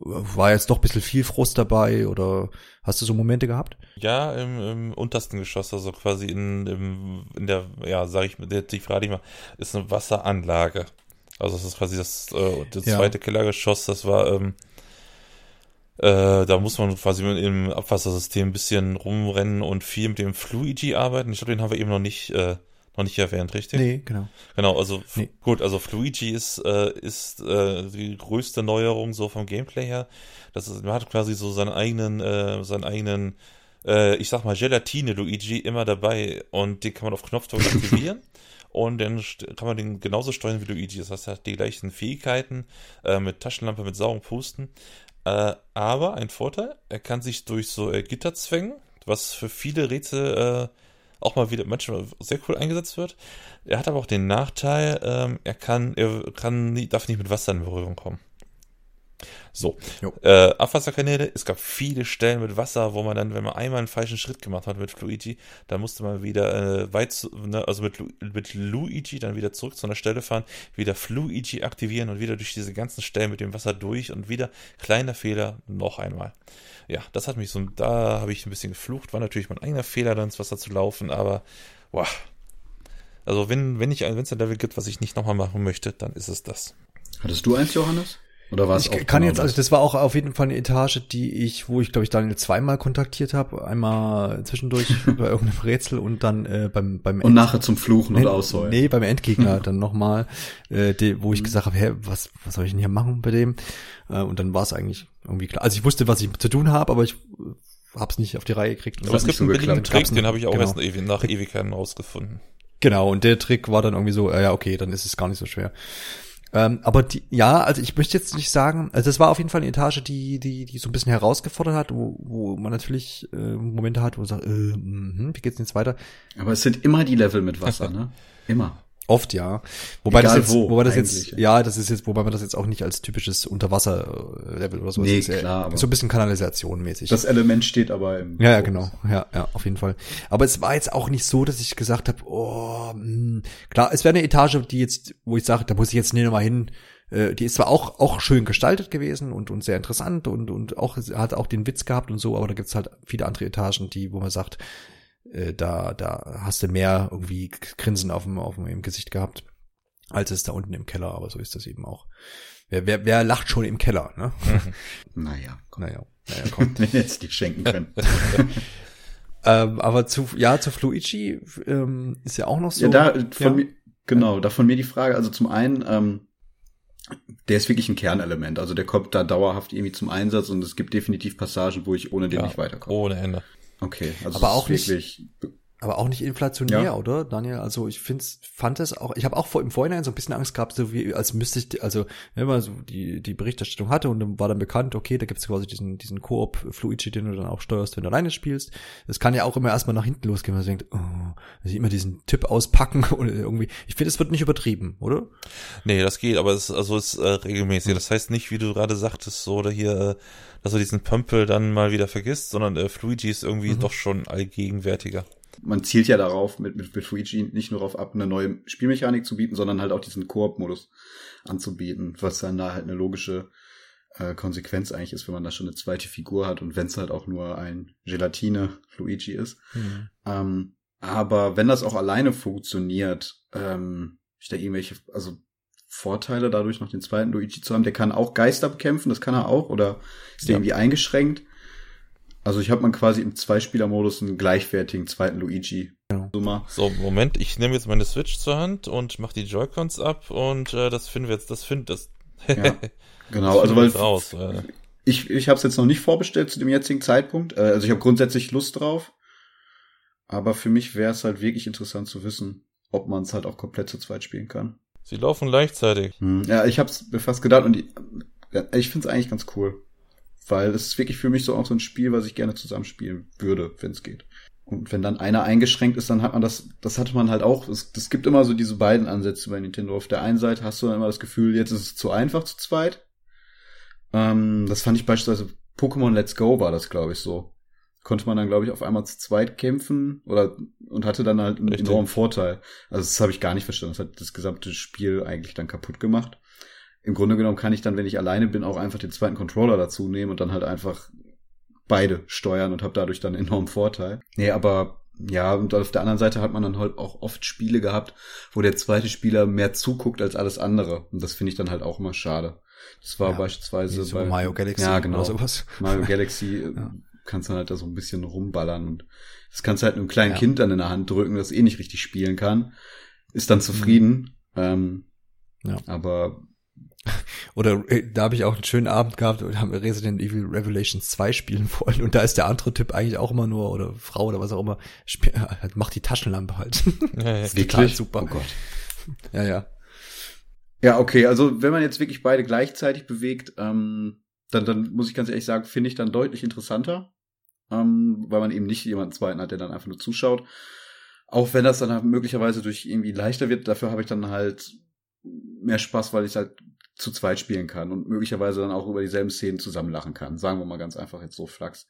war jetzt doch ein bisschen viel Frust dabei oder hast du so Momente gehabt? Ja, im, im untersten Geschoss, also quasi in, im, in der, ja, sag ich die frage ich mal, ist eine Wasseranlage. Also das ist quasi das, äh, das Ja. zweite Kellergeschoss, das war, ähm, äh, da muss man quasi mit dem Abwassersystem ein bisschen rumrennen und viel mit dem Fluigi arbeiten. Ich glaube, den haben wir eben noch nicht, äh, noch nicht erwähnt, richtig? Nee, genau. Genau, also Nee. gut, also Fluigi ist, äh, ist äh, die größte Neuerung so vom Gameplay her. Das ist, man hat quasi so seinen eigenen, äh, seinen eigenen äh, ich sag mal, Gelatine Luigi immer dabei und den kann man auf Knopfdruck aktivieren. und dann kann man den genauso steuern wie Luigi. Das heißt, er hat die gleichen Fähigkeiten äh, mit Taschenlampe, mit sauren Pusten. Äh, aber ein Vorteil, er kann sich durch so Gitter zwängen, was für viele Rätsel auch mal wieder manchmal sehr cool eingesetzt wird. Er hat aber auch den Nachteil, ähm, er kann, er kann, darf nicht mit Wasser in Berührung kommen. So, äh, Abwasserkanäle, es gab viele Stellen mit Wasser, wo man dann, wenn man einmal einen falschen Schritt gemacht hat mit Luigi, dann musste man wieder äh, weit, zu, ne, also mit, mit Luigi dann wieder zurück zu einer Stelle fahren, wieder Fluigi aktivieren und wieder durch diese ganzen Stellen mit dem Wasser durch und wieder kleiner Fehler noch einmal. Ja, das hat mich so, da habe ich ein bisschen geflucht, war natürlich mein eigener Fehler, dann ins Wasser zu laufen, aber, wow. Also wenn, wenn ich, wenn es ein Level gibt, was ich nicht nochmal machen möchte, dann ist es das. Hattest du eins, Johannes? Oder war es ich kann genau jetzt, also das war auch auf jeden Fall eine Etage, die ich, wo ich glaube ich Daniel zweimal kontaktiert habe, einmal zwischendurch bei irgendeinem Rätsel und dann äh, beim beim und End nachher zum Fluchen und Ausheulen. Nee, beim Endgegner dann nochmal, äh, die, wo ich mhm. gesagt habe, hä, was was soll ich denn hier machen bei dem? Äh, und dann war es eigentlich irgendwie klar. Also ich wusste, was ich zu tun habe, aber ich hab's nicht auf die Reihe gekriegt. Aber es gibt so einen billigen Trick, den habe ich auch genau. erst nach Ewigkeiten rausgefunden. Genau, und der Trick war dann irgendwie so, äh, ja, okay, dann ist es gar nicht so schwer. Ähm, aber die, ja, also ich möchte jetzt nicht sagen, also es war auf jeden Fall eine Etage, die, die, die so ein bisschen herausgefordert hat, wo, wo man natürlich äh, Momente hat, wo man sagt, äh, mh, wie geht's denn jetzt weiter? Aber es sind immer die Level mit Wasser, ne? Immer. Oft ja. Wobei Egal das jetzt, wo, wobei das jetzt, ja, das ist jetzt, wobei man das jetzt auch nicht als typisches Unterwasser-Level oder sowas nee, ist. klar, aber so ein bisschen Kanalisation mäßig. Das Element steht aber im. Ja, ja, genau. Ja, ja, auf jeden Fall. Aber es war jetzt auch nicht so, dass ich gesagt habe, oh, mh. Hm. klar, es wäre eine Etage, die jetzt, wo ich sage, da muss ich jetzt nicht nochmal hin. Äh, die ist zwar auch, auch schön gestaltet gewesen und, und sehr interessant und, und auch, hat auch den Witz gehabt und so, aber da gibt's halt viele andere Etagen, die, wo man sagt, äh, da, da hast du mehr irgendwie Grinsen auf dem, auf dem im Gesicht gehabt, als es da unten im Keller, aber so ist das eben auch. Wer, wer, wer lacht schon im Keller, ne? naja, komm. naja, naja, komm. Wenn jetzt die schenken können. ähm, aber zu, ja, zu Fluigi ähm, ist ja auch noch so. Ja, da von ja. mir, genau, da von mir die Frage, also zum einen, ähm, der ist wirklich ein Kernelement. Also der kommt da dauerhaft irgendwie zum Einsatz und es gibt definitiv Passagen, wo ich ohne den ja, nicht weiterkomme. Ohne Ende. Okay, also aber auch wirklich nicht, aber auch nicht inflationär, ja. oder, Daniel? Also ich find's, fand es auch, ich habe auch vor, im Vorhinein so ein bisschen Angst gehabt, so wie als müsste ich, also wenn man so die, die Berichterstattung hatte und dann war dann bekannt, okay, da gibt's quasi diesen, diesen Koop Fluigi, den du dann auch steuerst, wenn du alleine spielst. Das kann ja auch immer erstmal nach hinten losgehen, wenn man denkt, oh, also immer diesen Tipp auspacken oder irgendwie. Ich finde, es wird nicht übertrieben, oder? Nee, das geht, aber es ist also es ist, äh, regelmäßig. Das heißt nicht, wie du gerade sagtest, so oder hier, äh, dass du diesen Pömpel dann mal wieder vergisst, sondern äh, Fluigi ist irgendwie mhm. doch schon allgegenwärtiger man zielt ja darauf, mit, mit, mit Luigi nicht nur darauf ab, eine neue Spielmechanik zu bieten, sondern halt auch diesen Koop-Modus anzubieten, was dann da halt eine logische äh, Konsequenz eigentlich ist, wenn man da schon eine zweite Figur hat und wenn es halt auch nur ein Gelatine Luigi ist. Mhm. Ähm, aber wenn das auch alleine funktioniert, ähm, ich da irgendwelche, also Vorteile dadurch noch den zweiten Luigi zu haben, der kann auch Geister bekämpfen, das kann er auch, oder ist der ja. irgendwie eingeschränkt? Also ich habe man quasi im Zweispieler-Modus einen gleichwertigen zweiten Luigi. Ja. So, Moment, ich nehme jetzt meine Switch zur Hand und mache die Joy-Cons ab und äh, das finden wir jetzt, das findet das. ja, genau, also weil raus, äh. ich ich habe es jetzt noch nicht vorbestellt zu dem jetzigen Zeitpunkt. Äh, also ich habe grundsätzlich Lust drauf, aber für mich wäre es halt wirklich interessant zu wissen, ob man es halt auch komplett zu zweit spielen kann. Sie laufen gleichzeitig. Hm, ja, ich habe es mir fast gedacht und die, ja, ich finde es eigentlich ganz cool. Weil das ist wirklich für mich so auch so ein Spiel, was ich gerne zusammenspielen würde, wenn es geht. Und wenn dann einer eingeschränkt ist, dann hat man das, das hatte man halt auch. Es, es gibt immer so diese beiden Ansätze bei Nintendo. Auf der einen Seite hast du dann immer das Gefühl, jetzt ist es zu einfach zu zweit. Ähm, das fand ich beispielsweise Pokémon Let's Go war das, glaube ich, so. Konnte man dann, glaube ich, auf einmal zu zweit kämpfen oder und hatte dann halt einen Richtig. enormen Vorteil. Also das habe ich gar nicht verstanden. Das hat das gesamte Spiel eigentlich dann kaputt gemacht im Grunde genommen kann ich dann, wenn ich alleine bin, auch einfach den zweiten Controller dazu nehmen und dann halt einfach beide steuern und habe dadurch dann enormen Vorteil. Nee, aber ja, und auf der anderen Seite hat man dann halt auch oft Spiele gehabt, wo der zweite Spieler mehr zuguckt als alles andere. Und das finde ich dann halt auch immer schade. Das war ja, beispielsweise bei Mario Galaxy ja, genau, oder sowas. Mario Galaxy ja. kannst du halt da so ein bisschen rumballern und das kannst du halt einem kleinen ja. Kind dann in der Hand drücken, das eh nicht richtig spielen kann, ist dann zufrieden. Mhm. Ähm, ja. Aber Oder äh, da habe ich auch einen schönen Abend gehabt und haben Resident Evil Revelations 2 spielen wollen und da ist der andere Typ eigentlich auch immer nur oder Frau oder was auch immer spiel, halt, macht die Taschenlampe halt. Ja, ja. Wirklich super. Oh Gott. Ja, ja. Ja, okay, also wenn man jetzt wirklich beide gleichzeitig bewegt, ähm, dann, dann muss ich ganz ehrlich sagen, finde ich dann deutlich interessanter, ähm, weil man eben nicht jemanden zweiten hat, der dann einfach nur zuschaut. Auch wenn das dann halt möglicherweise durch irgendwie leichter wird, dafür habe ich dann halt mehr Spaß, weil ich halt zu zweit spielen kann und möglicherweise dann auch über dieselben Szenen zusammenlachen kann. Sagen wir mal ganz einfach jetzt so Flachs.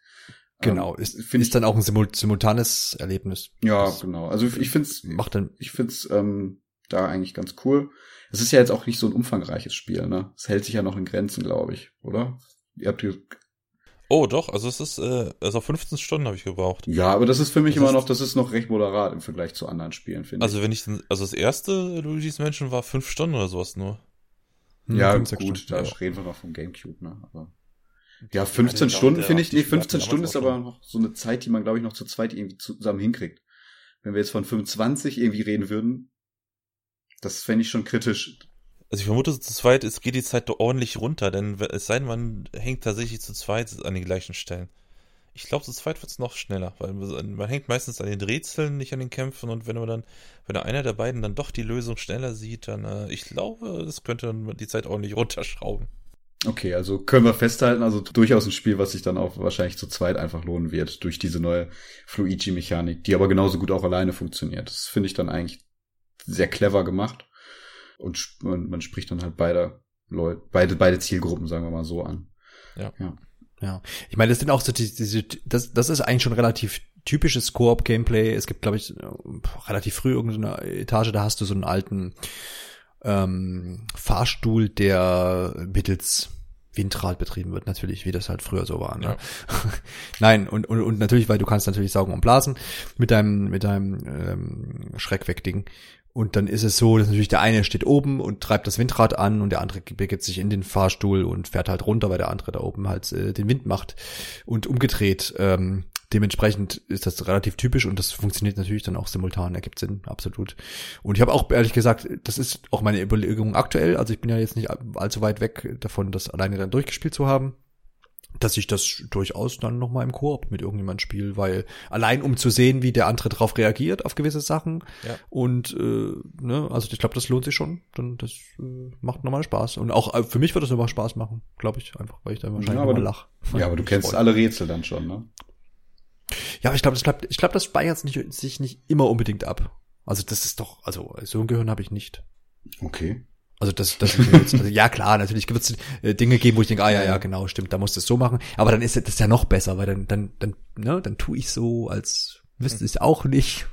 Genau, ähm, ist, find ist dann auch ein simultanes Erlebnis. Ja, das genau. Also ich, ich finde es macht dann ich find's ähm, da eigentlich ganz cool. Es ist ja jetzt auch nicht so ein umfangreiches Spiel, ne? Es hält sich ja noch in Grenzen, glaube ich, oder? Ihr habt Oh, doch, also es ist, äh, also 15 Stunden habe ich gebraucht. Ja, aber das ist für mich das immer noch, das ist noch recht moderat im Vergleich zu anderen Spielen, finde also ich. Also wenn ich, also das erste Luigi's Mansion war fünf Stunden oder sowas nur. Hm, ja, gut, Stunden, da ja. reden wir noch vom Gamecube, ne, aber. Ja, 15 ja, Stunden finde ich, nee, 15 Stunden ist aber noch so eine Zeit, die man, glaube ich, noch zu zweit irgendwie zusammen hinkriegt. Wenn wir jetzt von 25 irgendwie reden würden, das fände ich schon kritisch. Also ich vermute, zu zweit es geht die Zeit doch ordentlich runter, denn es sei denn, man hängt tatsächlich zu zweit an den gleichen Stellen. Ich glaube, zu zweit wird es noch schneller, weil man hängt meistens an den Rätseln, nicht an den Kämpfen und wenn man dann, wenn einer der beiden dann doch die Lösung schneller sieht, dann, äh, ich glaube, das könnte dann die Zeit ordentlich runterschrauben. Okay, also können wir festhalten, also durchaus ein Spiel, was sich dann auch wahrscheinlich zu zweit einfach lohnen wird, durch diese neue Fluigi-Mechanik, die aber genauso gut auch alleine funktioniert. Das finde ich dann eigentlich sehr clever gemacht und man, man spricht dann halt beide Leute, beide, beide Zielgruppen, sagen wir mal so an. Ja. Ja. Ja. Ich meine, das sind auch so diese, diese das, das ist eigentlich schon relativ typisches Koop-Gameplay. Es gibt, glaube ich, relativ früh irgendeine Etage, da hast du so einen alten ähm, Fahrstuhl, der mittels Windrad betrieben wird, natürlich, wie das halt früher so war. Ne? Ja. Nein, und, und, und natürlich, weil du kannst natürlich saugen und blasen mit deinem, mit deinem ähm, Schreckwegding. Und dann ist es so, dass natürlich der eine steht oben und treibt das Windrad an und der andere begibt sich in den Fahrstuhl und fährt halt runter, weil der andere da oben halt äh, den Wind macht. Und umgedreht. Ähm, dementsprechend ist das relativ typisch und das funktioniert natürlich dann auch simultan, ergibt Sinn, absolut. Und ich habe auch ehrlich gesagt, das ist auch meine Überlegung aktuell, also ich bin ja jetzt nicht allzu weit weg davon, das alleine dann durchgespielt zu haben dass ich das durchaus dann nochmal im Koop mit irgendjemand spiele, weil allein um zu sehen, wie der andere drauf reagiert auf gewisse Sachen ja. und äh, ne, also ich glaube, das lohnt sich schon, dann das äh, macht nochmal Spaß und auch äh, für mich wird das nochmal Spaß machen, glaube ich einfach, weil ich dann wahrscheinlich ja, nochmal lach. Ja, aber du kennst alle Rätsel dann schon, ne? Ja, aber ich glaube, das bleibt, ich glaube, das speichert nicht, sich nicht immer unbedingt ab. Also das ist doch, also so ein Gehirn habe ich nicht. Okay. Also das, das jetzt, also ja klar, natürlich wird es äh, Dinge geben, wo ich denke, ah ja, ja, genau, stimmt, da musst du es so machen. Aber dann ist das ja noch besser, weil dann, dann, dann, ne, dann tu ich so, als wüsste ich es auch nicht.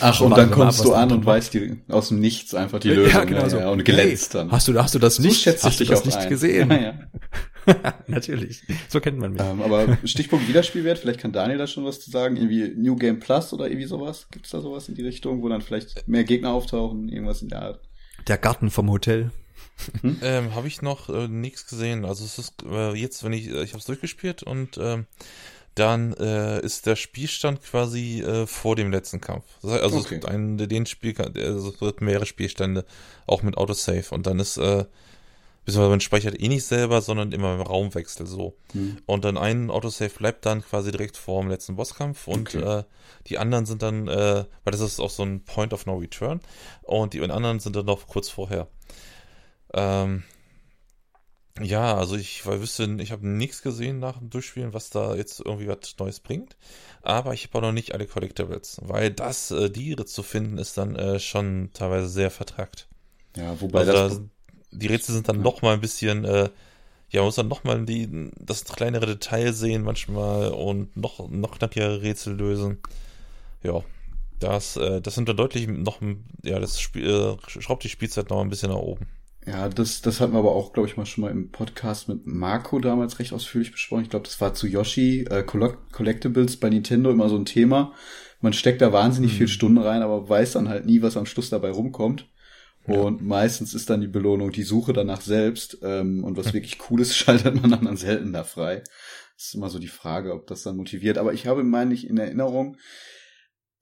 Ach, und dann kommst du an und weißt die aus dem Nichts einfach die Lösung. Ja, genau so. Ja, und glänzt hey, dann. Hast du, hast du das nicht? So hast du das nicht ein. gesehen? Ja, ja. Natürlich. So kennt man mich. Ähm, aber Stichpunkt Wiederspielwert, vielleicht kann Daniel da schon was zu sagen. Irgendwie New Game Plus oder irgendwie sowas. Gibt's da sowas in die Richtung, wo dann vielleicht mehr Gegner auftauchen, irgendwas in der Art? Der Garten vom Hotel. Hm? Ähm, habe ich noch äh, nichts gesehen. Also es ist äh, jetzt, wenn ich, äh, ich habe es durchgespielt und ähm, dann äh, ist der Spielstand quasi äh, vor dem letzten Kampf. Das heißt, also okay. es gibt einen, den Spiel, also es wird mehrere Spielstände, auch mit Autosave und dann ist äh, beziehungsweise man speichert eh nicht selber, sondern immer im Raumwechsel so. Hm. Und dann ein Autosave bleibt dann quasi direkt vor dem letzten Bosskampf und okay. äh, die anderen sind dann, äh, weil das ist auch so ein Point of No Return und die anderen sind dann noch kurz vorher. Ähm, ja, also ich weil wüsste, ich habe nichts gesehen nach dem Durchspielen, was da jetzt irgendwie was Neues bringt. Aber ich habe auch noch nicht alle Collectibles, weil das, äh, die zu finden, ist dann äh, schon teilweise sehr vertrackt. Ja, wobei also das, da, die Rätsel sind dann ja. noch mal ein bisschen, äh, ja, man muss dann noch mal die, das kleinere Detail sehen manchmal und noch, noch knackigere Rätsel lösen. Ja, das, äh, das sind dann deutlich noch, ja, das Spiel, äh, schraubt die Spielzeit noch ein bisschen nach oben. Ja, das, das hatten wir aber auch, glaube ich, mal schon mal im Podcast mit Marco damals recht ausführlich besprochen. Ich glaube, das war zu Yoshi, äh, Collectibles bei Nintendo immer so ein Thema. Man steckt da wahnsinnig mhm. viel Stunden rein, aber weiß dann halt nie, was am Schluss dabei rumkommt. Ja. Und meistens ist dann die Belohnung die Suche danach selbst. Ähm, und was wirklich cool ist, schaltet man dann, dann selten da frei. Das ist immer so die Frage, ob das dann motiviert. Aber ich habe, meine ich, in Erinnerung,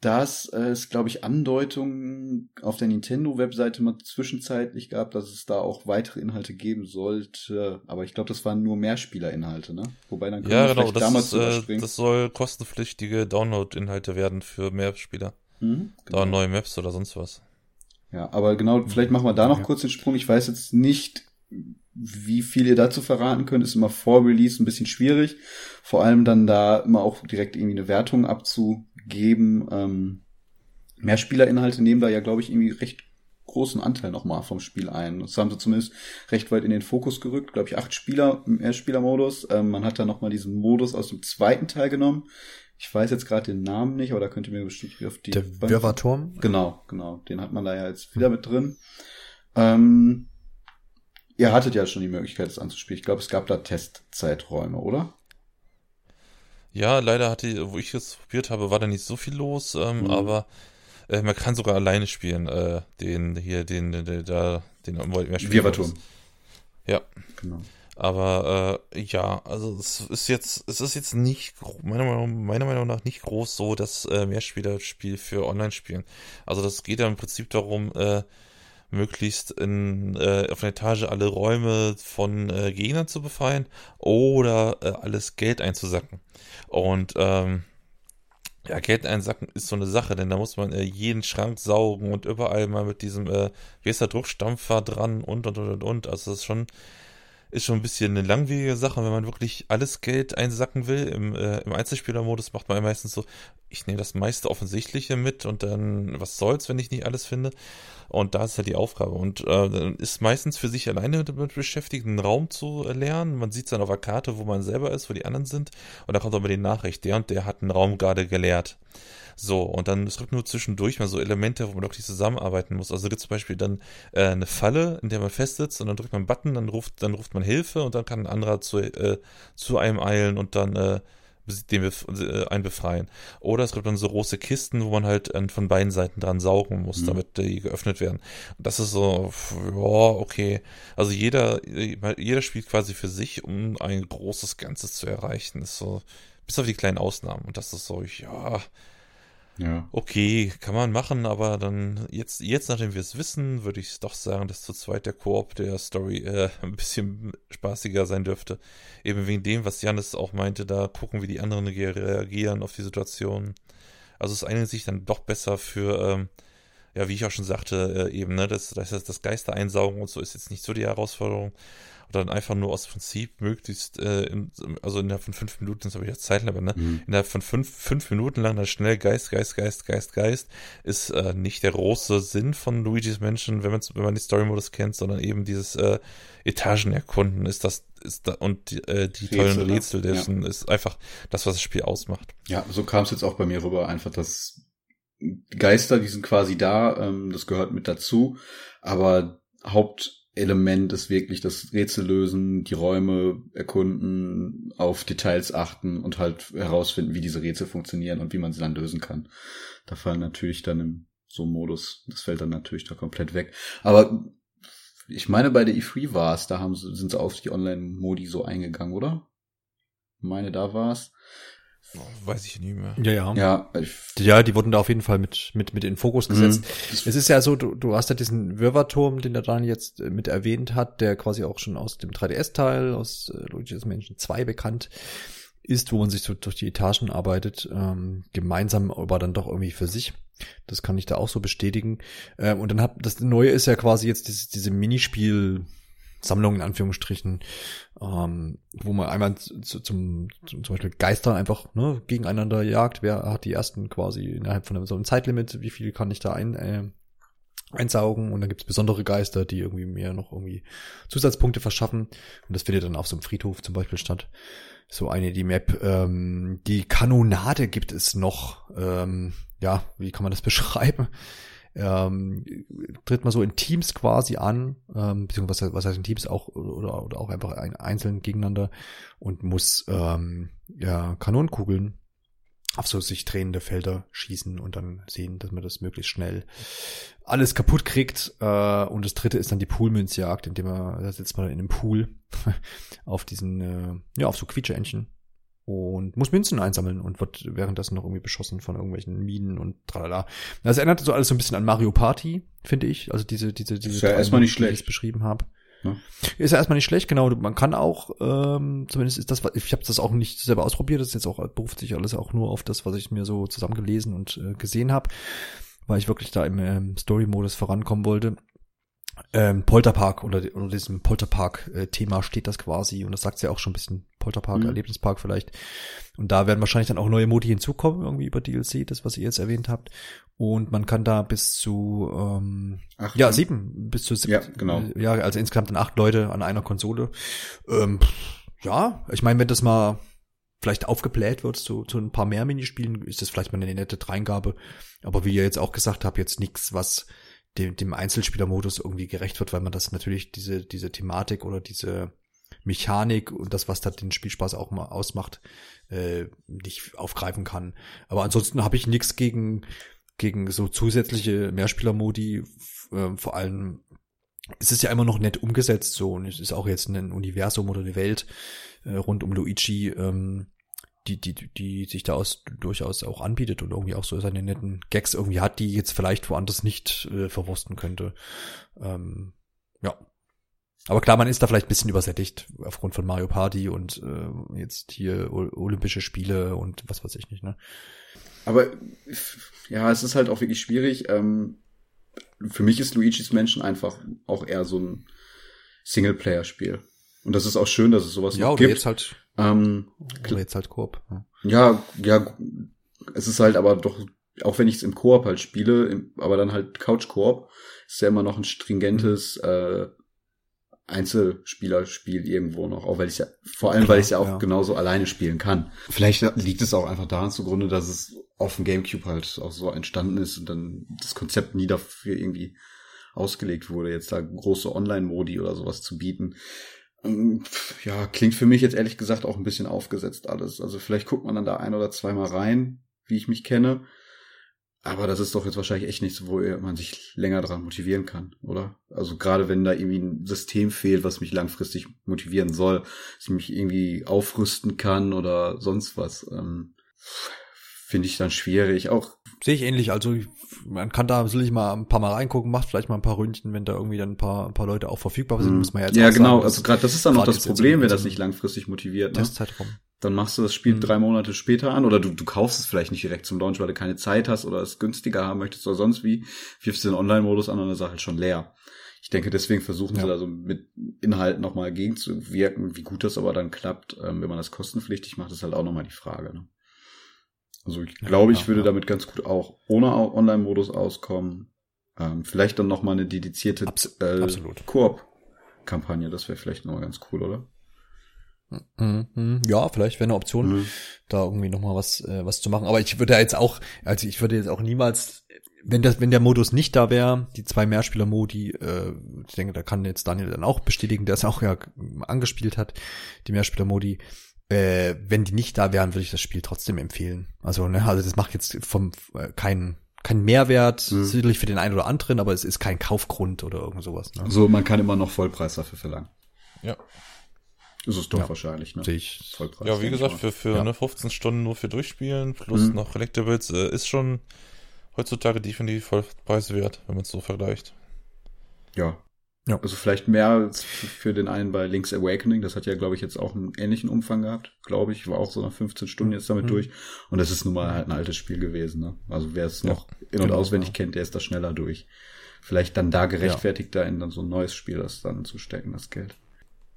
dass es, glaube ich, Andeutungen auf der Nintendo-Webseite mal zwischenzeitlich gab, dass es da auch weitere Inhalte geben sollte. Aber ich glaube, das waren nur Mehrspielerinhalte, ne? Wobei dann können ja, wir genau, das damals ist, äh, das soll kostenpflichtige Download-Inhalte werden für Mehrspieler. Mhm, genau. Da neue Maps oder sonst was. Ja, aber genau, vielleicht machen wir da noch ja. kurz den Sprung. Ich weiß jetzt nicht, wie viel ihr dazu verraten könnt, ist immer vor Release ein bisschen schwierig. Vor allem dann da immer auch direkt irgendwie eine Wertung abzugeben. Ähm, Mehrspielerinhalte nehmen da ja, glaube ich, irgendwie recht großen Anteil nochmal vom Spiel ein. Das haben sie zumindest recht weit in den Fokus gerückt. Glaube ich, acht Spieler im Mehrspielermodus. Ähm, man hat da nochmal diesen Modus aus dem zweiten Teil genommen. Ich weiß jetzt gerade den Namen nicht, aber da könnt ihr mir bestimmt auf die. Der Wirrwarturm? Genau, genau. Den hat man da ja jetzt wieder mit drin. Ähm, Ihr hattet ja schon die Möglichkeit, das anzuspielen. Ich glaube, es gab da Testzeiträume, oder? Ja, leider hatte, wo ich es probiert habe, war da nicht so viel los, ähm, mhm. aber äh, man kann sogar alleine spielen, äh, den hier, den, den, den, den, den mehr spielen. Ja. Genau. Aber äh, ja, also es ist jetzt, es ist jetzt nicht, meiner Meinung, meiner Meinung nach nicht groß so das äh, Mehrspielerspiel für Online-Spielen. Also das geht ja im Prinzip darum, äh, möglichst in, äh, auf einer Etage alle Räume von äh, Gegnern zu befreien oder äh, alles Geld einzusacken. Und ähm, ja, Geld einsacken ist so eine Sache, denn da muss man äh, jeden Schrank saugen und überall mal mit diesem, äh, wie ist der Druckstampfer dran und und und und und. Also das ist schon ist schon ein bisschen eine langwierige Sache, wenn man wirklich alles Geld einsacken will. Im, äh, im Einzelspielermodus macht man meistens so, ich nehme das meiste Offensichtliche mit und dann, was soll's, wenn ich nicht alles finde. Und da ist halt die Aufgabe. Und äh, dann ist meistens für sich alleine damit beschäftigt, einen Raum zu lernen. Man sieht es dann auf der Karte, wo man selber ist, wo die anderen sind. Und da kommt aber die Nachricht, der und der hat einen Raum gerade geleert. So, und dann es gibt nur zwischendurch mal so Elemente, wo man wirklich zusammenarbeiten muss. Also gibt zum Beispiel dann äh, eine Falle, in der man festsitzt und dann drückt man einen Button, dann ruft, dann ruft man Hilfe und dann kann ein anderer zu, äh, zu einem eilen und dann äh, den äh, einen befreien. Oder es gibt dann so große Kisten, wo man halt äh, von beiden Seiten dran saugen muss, mhm. damit die geöffnet werden. Und das ist so, ja, okay. Also jeder, jeder spielt quasi für sich, um ein großes Ganzes zu erreichen. Das ist so, bis auf die kleinen Ausnahmen. Und das ist so, ja, ja. Okay, kann man machen, aber dann jetzt, jetzt nachdem wir es wissen, würde ich doch sagen, dass zu zweit der Koop der Story äh, ein bisschen spaßiger sein dürfte. Eben wegen dem, was Janis auch meinte, da gucken, wie die anderen reagieren auf die Situation. Also es eignet sich dann doch besser für, ähm, ja, wie ich auch schon sagte, äh, eben, ne, das, das, das Geister einsaugen und so ist jetzt nicht so die Herausforderung dann einfach nur aus Prinzip möglichst, äh, in, also innerhalb von fünf Minuten, das habe ich jetzt Zeitlimit, ne? Mhm. Innerhalb von fünf, fünf Minuten lang dann schnell Geist, Geist, Geist, Geist, Geist, ist äh, nicht der große Sinn von Luigi's Menschen, wenn man wenn man die Story-Modus kennt, sondern eben dieses äh, Etagen erkunden ist das, ist da, und die, äh, die Rätsel, tollen ne? Rätsel dessen ja. ist einfach das, was das Spiel ausmacht. Ja, so kam es jetzt auch bei mir rüber, einfach das Geister, die sind quasi da, ähm, das gehört mit dazu, aber Haupt Element ist wirklich das Rätsel lösen, die Räume erkunden, auf Details achten und halt herausfinden, wie diese Rätsel funktionieren und wie man sie dann lösen kann. Da fallen natürlich dann im so Modus, das fällt dann natürlich da komplett weg. Aber ich meine, bei der E3 war es, da haben sie, sind sie auf die Online-Modi so eingegangen, oder? Ich meine, da war es. Weiß ich nicht mehr. Ja, ja. Ja, ja, die wurden da auf jeden Fall mit, mit, mit in den Fokus gesetzt. Mhm. Es ist ja so, du, du hast ja diesen Wirrwarturm, den der Daniel jetzt äh, mit erwähnt hat, der quasi auch schon aus dem 3DS-Teil, aus äh, Luigi's Mansion 2 bekannt ist, wo man sich so durch die Etagen arbeitet, ähm, gemeinsam, aber dann doch irgendwie für sich. Das kann ich da auch so bestätigen. Ähm, und dann hat das Neue ist ja quasi jetzt dieses, diese Minispiel- Sammlung in Anführungsstrichen, ähm, wo man einmal zu, zum, zum, Beispiel Geister einfach ne, gegeneinander jagt. Wer hat die ersten quasi innerhalb von einem, so einem Zeitlimit? Wie viel kann ich da ein, äh, einsaugen? Und dann gibt's besondere Geister, die irgendwie mehr noch irgendwie Zusatzpunkte verschaffen. Und das findet dann auf so einem Friedhof zum Beispiel statt. So eine die Map. Ähm, die Kanonade gibt es noch. Ähm, ja, wie kann man das beschreiben? Ähm, tritt man so in Teams quasi an, ähm, beziehungsweise was heißt in Teams auch oder, oder auch einfach ein, einzeln gegeneinander und muss ähm, ja, Kanonenkugeln auf so sich drehende Felder schießen und dann sehen, dass man das möglichst schnell alles kaputt kriegt. Äh, und das dritte ist dann die Poolmünzjagd, indem man, da sitzt man in einem Pool auf diesen, äh, ja, auf so Quietscheentchen und muss Münzen einsammeln und wird währenddessen noch irgendwie beschossen von irgendwelchen Minen und tralala. Das erinnert so alles so ein bisschen an Mario Party, finde ich. Also diese, diese, diese ist ja erstmal nicht die ich schlecht. beschrieben habe. Ja. Ist ja erstmal nicht schlecht, genau. Man kann auch, ähm, zumindest ist das, ich habe das auch nicht selber ausprobiert, das ist jetzt auch beruft sich alles auch nur auf das, was ich mir so zusammengelesen und äh, gesehen habe, weil ich wirklich da im ähm, Story-Modus vorankommen wollte. Ähm, Polterpark oder, oder diesem Polterpark-Thema steht das quasi und das sagt ja auch schon ein bisschen Polterpark, Mhm. Erlebnispark vielleicht. Und da werden wahrscheinlich dann auch neue Modi hinzukommen, irgendwie über DLC, das, was ihr jetzt erwähnt habt. Und man kann da bis zu ähm, Ach, ja, sieben, bis zu sieben. Ja, genau. Ja, also insgesamt dann acht Leute an einer Konsole. Ähm, ja, ich meine, wenn das mal vielleicht aufgebläht wird zu, zu ein paar mehr Minispielen, ist das vielleicht mal eine nette Dreingabe. Aber wie ihr jetzt auch gesagt habt, jetzt nichts, was dem, dem Einzelspielermodus irgendwie gerecht wird, weil man das natürlich diese, diese Thematik oder diese Mechanik und das, was da den Spielspaß auch mal ausmacht, äh, nicht aufgreifen kann. Aber ansonsten habe ich nichts gegen, gegen so zusätzliche Mehrspielermodi, äh, vor allem es ist ja immer noch nett umgesetzt so und es ist auch jetzt ein Universum oder eine Welt äh, rund um Luigi, ähm, die, die, die sich da aus, durchaus auch anbietet und irgendwie auch so seine netten Gags irgendwie hat, die jetzt vielleicht woanders nicht äh, verwursten könnte. Ähm, ja. Aber klar, man ist da vielleicht ein bisschen übersättigt aufgrund von Mario Party und äh, jetzt hier O- Olympische Spiele und was weiß ich nicht, ne? Aber ja, es ist halt auch wirklich schwierig. Ähm, für mich ist Luigi's Mansion einfach auch eher so ein Singleplayer-Spiel. Und das ist auch schön, dass es sowas Ja, noch gibt. jetzt halt, ähm, oder jetzt halt Koop. Ja. ja, ja, es ist halt aber doch, auch wenn ich es im Koop halt spiele, im, aber dann halt Couch-Koop, ist ja immer noch ein stringentes äh, Einzelspielerspiel irgendwo noch, auch weil ich ja, vor allem weil ich ja auch ja. genauso alleine spielen kann. Vielleicht liegt es auch einfach daran zugrunde, dass es auf dem Gamecube halt auch so entstanden ist und dann das Konzept nie dafür irgendwie ausgelegt wurde, jetzt da große Online-Modi oder sowas zu bieten. Ähm, Ja, klingt für mich jetzt ehrlich gesagt auch ein bisschen aufgesetzt alles. Also vielleicht guckt man dann da ein oder zweimal rein, wie ich mich kenne. Aber das ist doch jetzt wahrscheinlich echt nichts, wo man sich länger dran motivieren kann, oder? Also gerade wenn da irgendwie ein System fehlt, was mich langfristig motivieren soll, dass ich mich irgendwie aufrüsten kann oder sonst was, ähm, finde ich dann schwierig. Auch Sehe ich ähnlich. Also man kann da sicherlich mal ein paar Mal reingucken, macht vielleicht mal ein paar Ründchen, wenn da irgendwie dann ein paar, ein paar Leute auch verfügbar sind, muss man ja jetzt ja genau. sagen, also gerade das ist dann noch das Problem, wenn das nicht langfristig motiviert. Ne? Testzeitraum. Dann machst du das Spiel Mhm. drei Monate später an oder du, du kaufst es vielleicht nicht direkt zum Launch, weil du keine Zeit hast oder es günstiger haben möchtest oder sonst wie, wirfst du den Online-Modus an und dann ist er halt schon leer. Ich denke, deswegen versuchen sie Ja. da so mit Inhalten nochmal gegenzuwirken. Wie gut das aber dann klappt, ähm, wenn man das kostenpflichtig macht, ist halt auch nochmal die Frage. Ne? Also ich Ja, glaube, ich klar, würde ja. damit ganz gut auch ohne Online-Modus auskommen. Ähm, vielleicht dann nochmal eine dedizierte Abs- äh. Koop-Kampagne. Das wäre vielleicht nochmal ganz cool, oder? Ja, vielleicht wäre eine Option, Mhm. da irgendwie noch mal was äh, was zu machen. Aber ich würde ja jetzt auch, also ich würde jetzt auch niemals, wenn das, wenn der Modus nicht da wäre, die zwei Mehrspieler-Modi, äh, ich denke, da kann jetzt Daniel dann auch bestätigen, der es auch ja angespielt hat, die Mehrspieler-Modi. Äh, wenn die nicht da wären, würde ich das Spiel trotzdem empfehlen. Also, ne, also das macht jetzt vom äh, keinen kein Mehrwert, Mhm. sicherlich für den einen oder anderen, aber es ist kein Kaufgrund oder irgend sowas. Ne? So, man kann immer noch Vollpreis dafür verlangen. Ja. Ist es doch Ja. wahrscheinlich, ne? Sehe ich. Vollpreis. Ja, wie gesagt, für, für Ja. ne, 15 Stunden nur für Durchspielen plus Mhm. noch Collectibles äh, ist schon heutzutage definitiv Vollpreis wert, wenn man es so vergleicht. Ja. Ja. Also vielleicht mehr als für den einen bei Link's Awakening. Das hat ja, glaube ich, jetzt auch einen ähnlichen Umfang gehabt. Glaube ich, war auch so nach 15 Stunden jetzt damit Mhm. durch. Und das ist nun mal halt ein altes Spiel gewesen. Ne? Also wer es Ja, noch in- und genau, auswendig kennt, der ist da schneller durch. Vielleicht dann da gerechtfertigt, da in dann so ein neues Spiel das dann zu stecken, das Geld.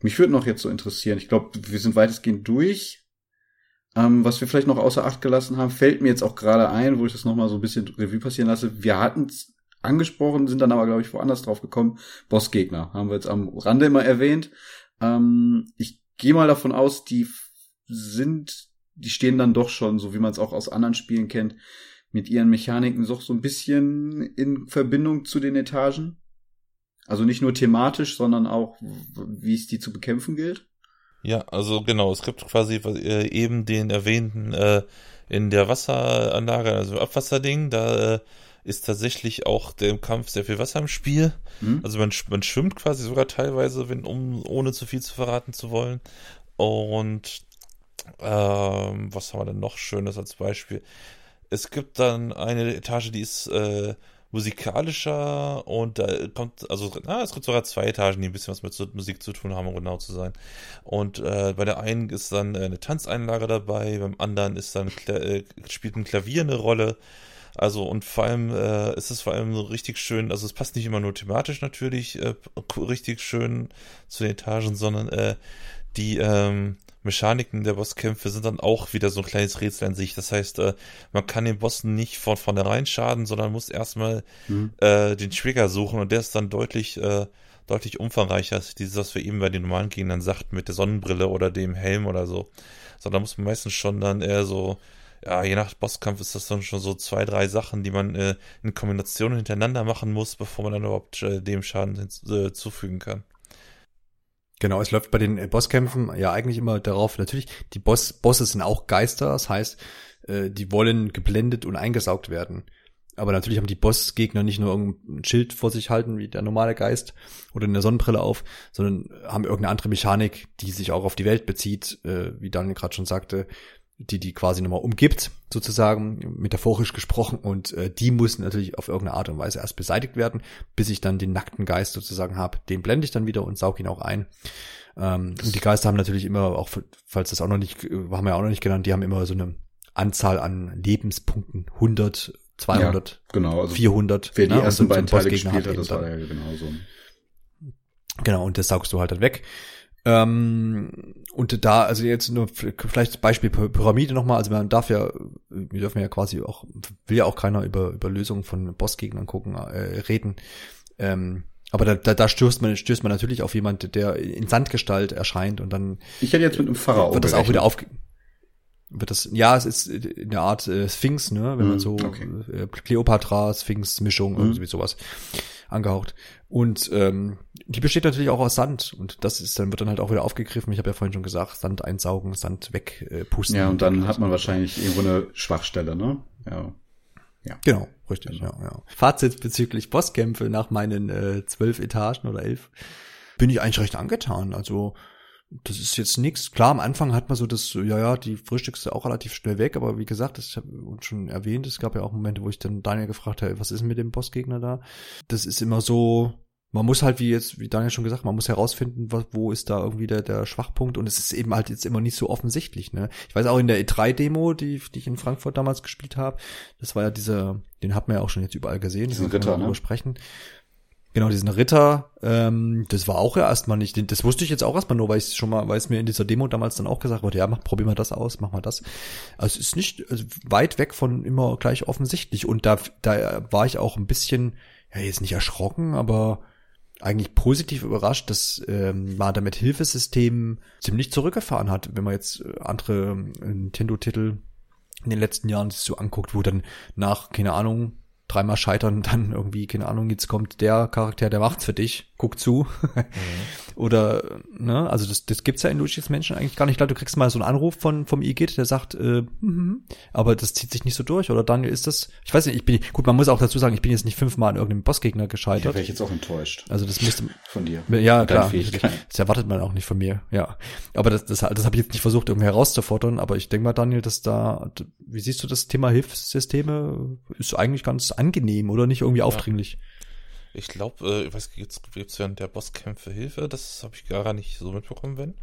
Mich würde noch jetzt so interessieren. Ich glaube, wir sind weitestgehend durch. Ähm, was wir vielleicht noch außer Acht gelassen haben, fällt mir jetzt auch gerade ein, wo ich das nochmal so ein bisschen Revue passieren lasse. Wir hatten es angesprochen, sind dann aber, glaube ich, woanders drauf gekommen. Bossgegner haben wir jetzt am Rande immer erwähnt. Ähm, ich gehe mal davon aus, die sind, die stehen dann doch schon, so wie man es auch aus anderen Spielen kennt, mit ihren Mechaniken doch so ein bisschen in Verbindung zu den Etagen. Also nicht nur thematisch, sondern auch, w- wie es die zu bekämpfen gilt. Ja, also genau, es gibt quasi äh, eben den erwähnten äh, in der Wasseranlage, also Abwasserding, da äh, ist tatsächlich auch der im Kampf sehr viel Wasser im Spiel. Hm? Also man, man schwimmt quasi sogar teilweise, wenn, um ohne zu viel zu verraten zu wollen. Und Ähm, was haben wir denn noch Schönes als Beispiel? Es gibt dann eine Etage, die ist äh, musikalischer und da kommt, also na, es gibt sogar zwei Etagen, die ein bisschen was mit Musik zu tun haben, um genau zu sein. Und äh, bei der einen ist dann äh, eine Tanzeinlage dabei, beim anderen ist dann äh, spielt ein Klavier eine Rolle. Also und vor allem äh, ist es vor allem so richtig schön, also es passt nicht immer nur thematisch natürlich äh, richtig schön zu den Etagen, sondern äh, die ähm, Mechaniken der Bosskämpfe sind dann auch wieder so ein kleines Rätsel an sich. Das heißt, äh, man kann den Bossen nicht von vornherein schaden, sondern muss erstmal mhm. äh, den Trigger suchen und der ist dann deutlich, äh, deutlich umfangreicher als dieses, was wir eben bei den normalen Gegnern sagten, mit der Sonnenbrille oder dem Helm oder so. Sondern muss man meistens schon dann eher so, ja, je nach Bosskampf ist das dann schon so zwei, drei Sachen, die man äh, in Kombination hintereinander machen muss, bevor man dann überhaupt äh, dem Schaden hinzufügen äh, kann. Genau, es läuft bei den äh, Bosskämpfen ja eigentlich immer darauf, natürlich, die Boss, Bosse sind auch Geister, das heißt, äh, die wollen geblendet und eingesaugt werden. Aber natürlich haben die Bossgegner nicht nur irgendein Schild vor sich halten, wie der normale Geist, oder eine Sonnenbrille auf, sondern haben irgendeine andere Mechanik, die sich auch auf die Welt bezieht, äh, wie Daniel gerade schon sagte, die die quasi nochmal umgibt, sozusagen, metaphorisch gesprochen. Und äh, die muss natürlich auf irgendeine Art und Weise erst beseitigt werden, bis ich dann den nackten Geist sozusagen habe. Den blende ich dann wieder und saug ihn auch ein. Ähm, und die Geister haben natürlich immer, auch falls das auch noch nicht, haben wir ja auch noch nicht genannt, die haben immer so eine Anzahl an Lebenspunkten, 100, 200, ja, genau, also 400. Wer die ne? ersten beiden Teile gespielt hat, das war ja genau so. Genau, und das saugst du halt dann weg. Ähm, und da, also jetzt nur vielleicht Beispiel Pyramide nochmal, also man darf ja, wir dürfen ja quasi auch, will ja auch keiner über, über Lösungen von Bossgegnern gucken, äh, reden. Ähm, aber da, da, da stößt man, stößt man natürlich auf jemand, der in Sandgestalt erscheint und dann. Ich hätte jetzt mit einem Pharao. Wird das auch wieder auf, wird das, ja, es ist in der Art äh, Sphinx, ne, wenn mm, man so, okay. äh, Cleopatra, Sphinx-Mischung, mm. irgendwie sowas angehaucht. Und ähm, die besteht natürlich auch aus Sand und das ist dann wird dann halt auch wieder aufgegriffen. Ich habe ja vorhin schon gesagt, Sand einsaugen, Sand wegpusten. Äh, ja, und dann hat man wahrscheinlich irgendwo eine Schwachstelle, ne? Ja. Ja. Genau, richtig, genau. ja, ja. Fazit bezüglich Bosskämpfe nach meinen äh, zwölf Etagen oder elf bin ich eigentlich recht angetan. Also das ist jetzt nichts. Klar, am Anfang hat man so das, ja, ja, die frühstückst auch relativ schnell weg, aber wie gesagt, das habe ich schon erwähnt, es gab ja auch Momente, wo ich dann Daniel gefragt habe, was ist mit dem Bossgegner da? Das ist immer so, man muss halt, wie jetzt, wie Daniel schon gesagt, man muss herausfinden, was, wo ist da irgendwie der, der Schwachpunkt und es ist eben halt jetzt immer nicht so offensichtlich, ne? Ich weiß auch in der E3-Demo, die, die ich in Frankfurt damals gespielt habe, das war ja dieser, den hat man ja auch schon jetzt überall gesehen, Diesen Ritter, ne? sprechen. Genau, diesen Ritter, ähm, das war auch ja erstmal nicht, das wusste ich jetzt auch erstmal nur, weil ich schon mal, weil es mir in dieser Demo damals dann auch gesagt wurde, ja, mach, probier mal das aus, mach mal das. Also es ist nicht also weit weg von immer gleich offensichtlich und da, da war ich auch ein bisschen, ja, jetzt nicht erschrocken, aber eigentlich positiv überrascht, dass ähm, man damit Hilfesystemen ziemlich zurückgefahren hat, wenn man jetzt äh, andere äh, Nintendo-Titel in den letzten Jahren so anguckt, wo dann nach, keine Ahnung, dreimal scheitern, dann irgendwie, keine Ahnung, jetzt kommt der Charakter, der macht's für dich, guck zu. Mhm. Oder, ne, also das, das gibt's ja in Luigi's Menschen eigentlich gar nicht. Ich glaube, du kriegst mal so einen Anruf von, vom Igitt, der sagt, äh, mm, aber das zieht sich nicht so durch. Oder Daniel, ist das, ich weiß nicht, ich bin, gut, man muss auch dazu sagen, ich bin jetzt nicht fünfmal an irgendeinem Bossgegner gescheitert. Da wäre ich jetzt auch enttäuscht. Also das müsste, von dir. Ja, klar. Das erwartet man auch nicht von mir, ja. Aber das, das, das habe ich jetzt nicht versucht, irgendwie herauszufordern, aber ich denke mal, Daniel, dass da, wie siehst du das Thema Hilfssysteme? Ist eigentlich ganz angenehm oder nicht irgendwie aufdringlich? Ich glaube, äh, ich weiß, jetzt gibt es während der Bosskämpfe Hilfe, das habe ich gar nicht so mitbekommen, wenn.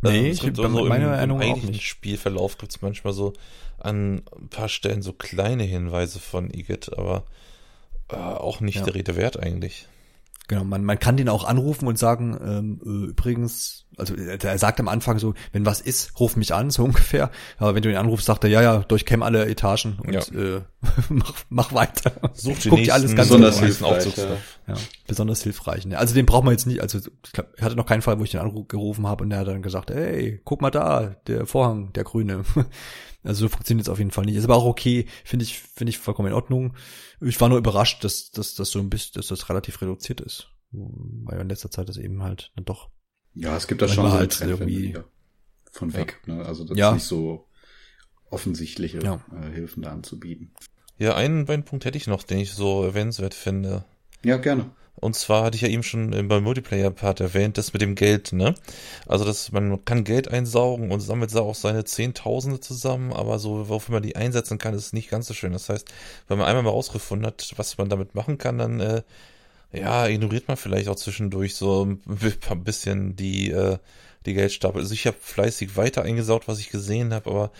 Nee, ähm, ich so, so meine im, Erinnerung im auch nicht. Spielverlauf gibt es manchmal so an ein paar Stellen so kleine Hinweise von Igitt, aber äh, auch nicht ja. der Rede wert eigentlich. Genau, man, man kann den auch anrufen und sagen, ähm, äh, übrigens, also er sagt am Anfang so, wenn was ist, ruf mich an, so ungefähr. Aber wenn du ihn anrufst, sagt er, ja, ja, durchkämm alle Etagen und ja. äh, mach, mach weiter. Such die Guck nächsten, alles ganz besonders hilfreich. Ja. besonders hilfreich. Ne? Also den braucht man jetzt nicht, also ich, glaub, ich hatte noch keinen Fall, wo ich den angerufen habe und der hat dann gesagt, hey, guck mal da, der Vorhang, der grüne. Also so funktioniert es auf jeden Fall nicht. Ist aber auch okay, finde ich, finde ich vollkommen in Ordnung. Ich war nur überrascht, dass, dass das so ein bisschen, dass das relativ reduziert ist. Weil in letzter Zeit das eben halt dann doch. Ja, es gibt da schon halt irgendwie von weg. Ja. Ne? Also das ja. ist nicht so offensichtliche ja. äh, Hilfen da anzubieten. Ja, einen, einen Punkt hätte ich noch, den ich so erwähnenswert finde. Ja, gerne. Und zwar hatte ich ja eben schon beim Multiplayer-Part erwähnt, das mit dem Geld, ne? Also, dass man kann Geld einsaugen und sammelt da auch seine Zehntausende zusammen, aber so, wofür man die einsetzen kann, ist nicht ganz so schön. Das heißt, wenn man einmal mal rausgefunden hat, was man damit machen kann, dann, äh, ja, ignoriert man vielleicht auch zwischendurch so ein bisschen die, äh, die Geldstapel. Also ich habe fleißig weiter eingesaugt, was ich gesehen habe, aber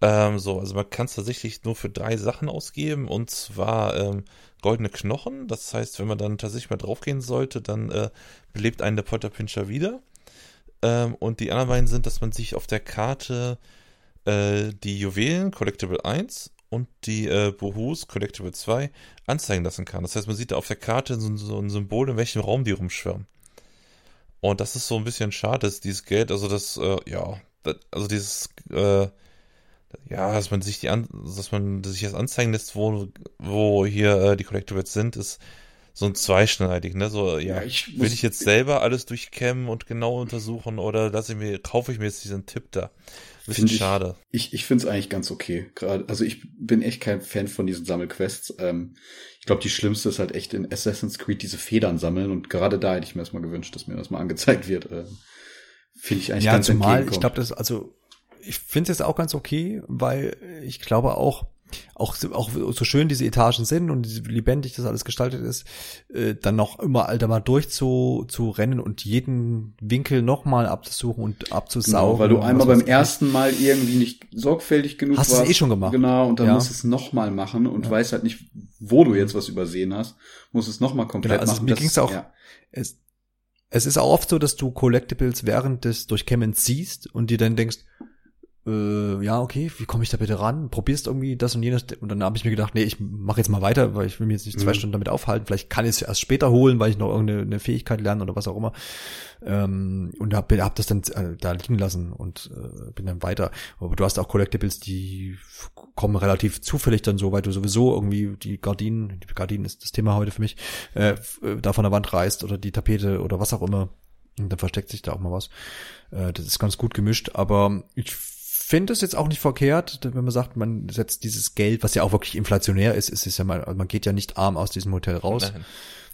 ähm, so, also man kann es tatsächlich nur für drei Sachen ausgeben und zwar ähm, goldene Knochen. Das heißt, wenn man dann tatsächlich mal draufgehen sollte, dann äh, belebt einen der Polterpinscher wieder. Ähm, und die anderen beiden sind, dass man sich auf der Karte äh, die Juwelen Collectible 1 und die äh, Bohus Collectible 2 anzeigen lassen kann. Das heißt, man sieht da auf der Karte so, so ein Symbol, in welchem Raum die rumschwirren. Und das ist so ein bisschen schade, dass dieses Geld, also das, äh, ja, das, also dieses, äh, ja, dass man sich die an, dass man sich das anzeigen lässt, wo, wo hier äh, die Collectibles sind, ist so ein zweischneidig, ne? So, ja, ja ich will ich jetzt selber alles durchkämmen und genau untersuchen oder lasse ich mir, kaufe ich mir jetzt diesen Tipp da? Bisschen ich, schade. Ich, ich finde es eigentlich ganz okay. Gerade, also ich bin echt kein Fan von diesen Sammelquests. Ähm, ich glaube, die schlimmste ist halt echt in Assassin's Creed diese Federn sammeln und gerade da hätte ich mir erstmal gewünscht, dass mir das mal angezeigt wird. Ähm, finde ich eigentlich ja, ganz zumal, ich glaube, das, also ich finde es jetzt auch ganz okay, weil ich glaube auch, auch, auch so schön diese Etagen sind und lebendig das alles gestaltet ist, äh, dann noch immer alter mal durch zu, zu rennen und jeden Winkel nochmal abzusuchen und abzusaugen. Genau, weil du einmal beim ersten Mal irgendwie nicht sorgfältig genug hast warst. Hast du eh schon gemacht. Genau, und dann ja. musst du es nochmal machen und ja. weißt halt nicht, wo du jetzt was übersehen hast. Musst es nochmal komplett genau, also machen. Mir ging es auch, ja. es, es ist auch oft so, dass du Collectibles während des Durchkämmens siehst und dir dann denkst, äh, ja, okay, wie komme ich da bitte ran? Probierst irgendwie das und jenes. Und dann habe ich mir gedacht, nee, ich mache jetzt mal weiter, weil ich will mir jetzt nicht zwei mhm. Stunden damit aufhalten. Vielleicht kann ich es erst später holen, weil ich noch irgendeine Fähigkeit lerne oder was auch immer. Ähm, und hab, hab das dann äh, da liegen lassen und äh, bin dann weiter. Aber du hast auch Collectibles, die kommen relativ zufällig dann so, weil du sowieso irgendwie die Gardinen, die Gardinen ist das Thema heute für mich, äh, äh, da von der Wand reißt oder die Tapete oder was auch immer. Und dann versteckt sich da auch mal was. Äh, das ist ganz gut gemischt, aber ich finde es jetzt auch nicht verkehrt, wenn man sagt, man setzt dieses Geld, was ja auch wirklich inflationär ist, ist es ja mal, man geht ja nicht arm aus diesem Hotel raus.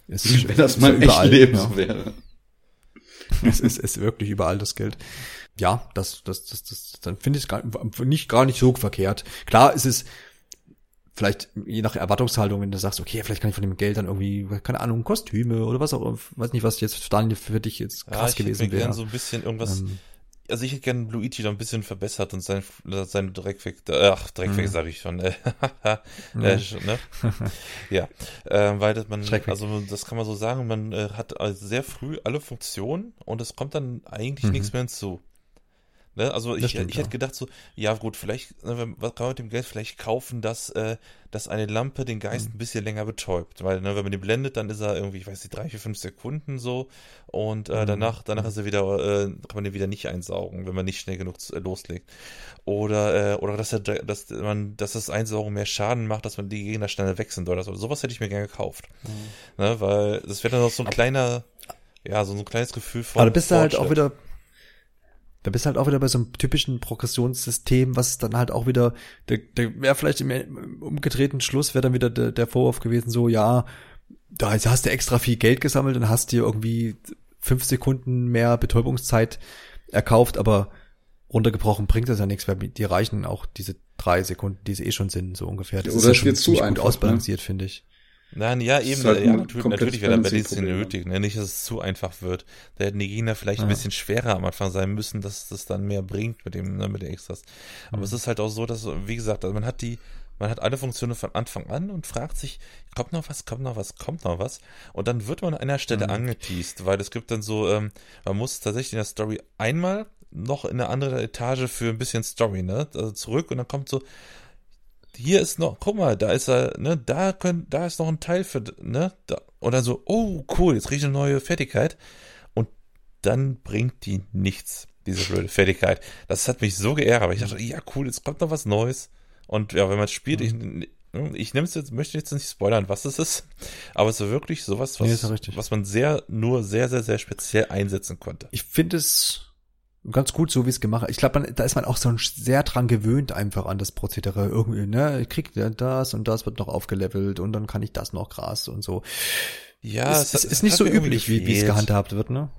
Es ist, wenn das mal echt Leben ja. wäre. es ist, ist wirklich überall das Geld. Ja, das, das, das, das, dann finde ich es gar nicht, gar nicht so verkehrt. Klar, es ist vielleicht je nach Erwartungshaltung, wenn du sagst, okay, vielleicht kann ich von dem Geld dann irgendwie, keine Ahnung, Kostüme oder was auch, weiß nicht, was jetzt Daniel für dich jetzt krass ja, gewesen wäre. so ein bisschen irgendwas, ähm, also ich hätte gerne Luigi noch ein bisschen verbessert und sein, sein Dreckweg, ach, Dreckweg mhm. sage ich schon, äh, mhm. äh, ne? ja, äh, weil das man, also das kann man so sagen, man äh, hat also sehr früh alle Funktionen und es kommt dann eigentlich mhm. nichts mehr hinzu. Ne? Also ich, stimmt, ich hätte gedacht so, ja gut, vielleicht, ne, was kann man mit dem Geld vielleicht kaufen, dass, äh, dass eine Lampe den Geist mhm. ein bisschen länger betäubt. Weil, ne, wenn man den blendet, dann ist er irgendwie, ich weiß nicht, drei, vier, fünf Sekunden so und äh, mhm. danach, danach ist er wieder, äh, kann man den wieder nicht einsaugen, wenn man nicht schnell genug äh, loslegt. Oder, äh, oder dass er, dass man, dass das Einsaugen mehr Schaden macht, dass man die Gegner schneller wechseln soll. Also, sowas hätte ich mir gerne gekauft. Mhm. Ne, weil das wäre dann noch so ein kleiner, ja, so ein kleines Gefühl von. Aber du bist du halt auch wieder da bist du halt auch wieder bei so einem typischen Progressionssystem, was dann halt auch wieder, der, der wäre vielleicht im umgedrehten Schluss, wäre dann wieder der, der Vorwurf gewesen, so, ja, da hast du extra viel Geld gesammelt und hast dir irgendwie fünf Sekunden mehr Betäubungszeit erkauft, aber runtergebrochen bringt das ja nichts, weil die reichen auch diese drei Sekunden, die es eh schon sind, so ungefähr. Das Oder ist ja schon zu gut ausbalanciert, ne? finde ich. Nein, ja, eben, halt ja, natürlich, natürlich wäre dann bei Benzin nötig, ne? nicht, dass es zu einfach wird. Da hätten die Gegner vielleicht ja. ein bisschen schwerer am Anfang sein müssen, dass das dann mehr bringt mit dem, ne, mit den Extras. Aber mhm. es ist halt auch so, dass, wie gesagt, also man hat die, man hat alle Funktionen von Anfang an und fragt sich, kommt noch was, kommt noch was, kommt noch was? Und dann wird man an einer Stelle mhm. angeteased, weil es gibt dann so, ähm, man muss tatsächlich in der Story einmal noch in eine andere Etage für ein bisschen Story, ne? Also zurück und dann kommt so, hier ist noch, guck mal, da ist er, ne, da können, da ist noch ein Teil für, ne, da, und dann so, oh, cool, jetzt kriege ich eine neue Fertigkeit. Und dann bringt die nichts, diese blöde Fertigkeit. Das hat mich so geärgert, aber ich dachte, ja, cool, jetzt kommt noch was Neues. Und ja, wenn man spielt, ich, ich nehme es jetzt, möchte jetzt nicht spoilern, was es ist, aber es ist wirklich sowas, was, nee, was man sehr, nur sehr, sehr, sehr speziell einsetzen konnte. Ich finde es ganz gut, so wie es gemacht. Ich glaube, da ist man auch so sehr dran gewöhnt einfach an das Prozedere. Irgendwie, ne, ich krieg das und das wird noch aufgelevelt und dann kann ich das noch krass und so. Ja, es, es, es ist nicht so üblich, wie es gehandhabt wird, ne?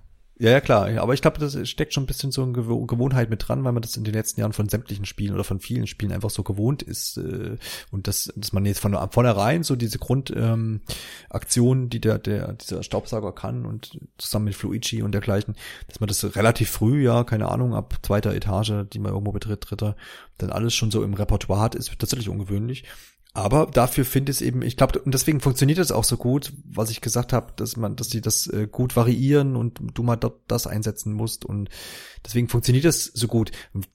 Ja, ja, klar. Aber ich glaube, das steckt schon ein bisschen so eine Gewohnheit mit dran, weil man das in den letzten Jahren von sämtlichen Spielen oder von vielen Spielen einfach so gewohnt ist. Äh, und dass, dass man jetzt von vornherein so diese Grundaktionen, ähm, die der, der, dieser Staubsauger kann und zusammen mit Fluigi und dergleichen, dass man das relativ früh, ja, keine Ahnung, ab zweiter Etage, die man irgendwo betritt, dritter, dann alles schon so im Repertoire hat, ist tatsächlich ungewöhnlich. Aber dafür finde ich es eben, ich glaube, und deswegen funktioniert es auch so gut, was ich gesagt habe, dass man, dass die das äh, gut variieren und du mal dort das einsetzen musst und deswegen funktioniert es so gut.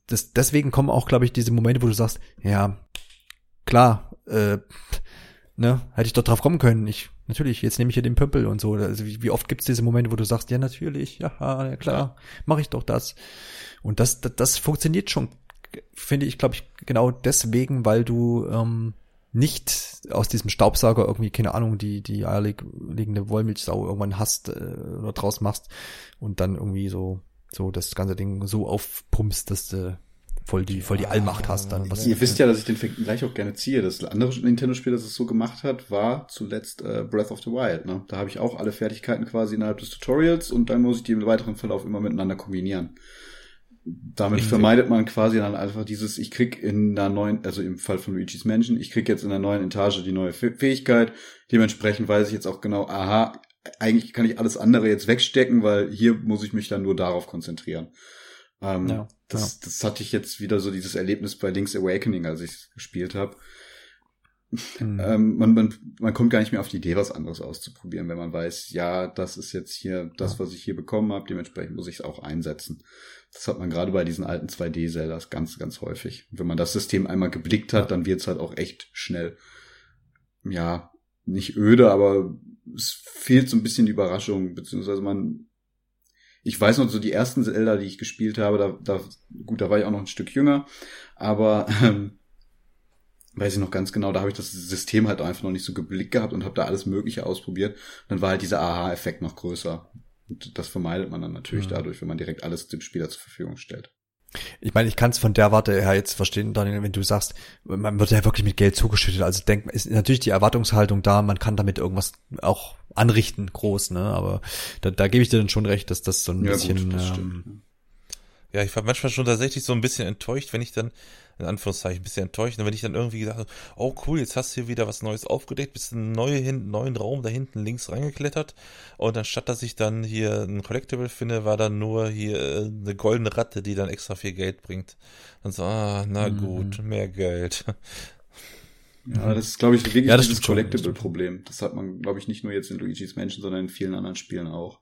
Das, deswegen kommen auch, glaube ich, diese Momente, wo du sagst, ja, klar, äh, ne, hätte ich doch drauf kommen können. Ich, natürlich, jetzt nehme ich hier den Pömpel und so. Also wie, wie oft gibt's diese Momente, wo du sagst, ja, natürlich, ja, ja klar, mache ich doch das. Und das, das, das funktioniert schon, finde ich, glaube ich, genau deswegen, weil du ähm, nicht aus diesem Staubsauger irgendwie, keine Ahnung, die, die eierlegende Wollmilchsau irgendwann hast äh, oder draus machst und dann irgendwie so, so das ganze Ding so aufpumpst, dass du voll die, voll die Allmacht hast dann. Was Ihr wisst ja, dass ich den gleich auch gerne ziehe. Das andere Nintendo-Spiel, das es so gemacht hat, war zuletzt äh, Breath of the Wild. Ne? Da habe ich auch alle Fertigkeiten quasi innerhalb des Tutorials und dann muss ich die im weiteren Verlauf immer miteinander kombinieren damit ich vermeidet man quasi dann einfach dieses, ich krieg in einer neuen, also im Fall von Luigi's Mansion, ich krieg jetzt in der neuen Etage die neue Fähigkeit. Dementsprechend weiß ich jetzt auch genau, aha, eigentlich kann ich alles andere jetzt wegstecken, weil hier muss ich mich dann nur darauf konzentrieren. Ähm, ja, das, ja. das hatte ich jetzt wieder so dieses Erlebnis bei Link's Awakening, als ich es gespielt habe. Mhm. Ähm, man, man, man kommt gar nicht mehr auf die Idee, was anderes auszuprobieren, wenn man weiß, ja, das ist jetzt hier das, was ich hier bekommen habe, dementsprechend muss ich es auch einsetzen. Das hat man gerade bei diesen alten 2D-Zeldas ganz, ganz häufig. Wenn man das System einmal geblickt hat, dann wird's halt auch echt schnell, ja, nicht öde, aber es fehlt so ein bisschen die Überraschung, beziehungsweise man, ich weiß noch so die ersten Zelda, die ich gespielt habe, da, da gut, da war ich auch noch ein Stück jünger, aber ähm, weiß ich noch ganz genau, da habe ich das System halt einfach noch nicht so geblickt gehabt und habe da alles Mögliche ausprobiert. dann war halt dieser Aha-Effekt noch größer. Und das vermeidet man dann natürlich mhm. dadurch, wenn man direkt alles dem Spieler zur Verfügung stellt. Ich meine, ich kann es von der Warte her jetzt verstehen, Daniel, wenn du sagst, man wird ja wirklich mit Geld zugeschüttet. Also denk, ist natürlich die Erwartungshaltung da, man kann damit irgendwas auch anrichten, groß, ne? Aber da, da gebe ich dir dann schon recht, dass das so ein ja, bisschen. Gut, ähm, ja, ich war manchmal schon tatsächlich so ein bisschen enttäuscht, wenn ich dann in Anführungszeichen ein bisschen enttäuschend, wenn ich dann irgendwie gedacht habe, oh cool, jetzt hast du hier wieder was Neues aufgedeckt, bist in einen neuen Raum da hinten links reingeklettert und anstatt dass ich dann hier ein Collectible finde, war dann nur hier äh, eine goldene Ratte, die dann extra viel Geld bringt. Und so, ah, na mhm. gut, mehr Geld. Ja, das ist, glaube ich, wirklich ja, das Collectible-Problem. Das hat man, glaube ich, nicht nur jetzt in Luigi's Mansion, sondern in vielen anderen Spielen auch.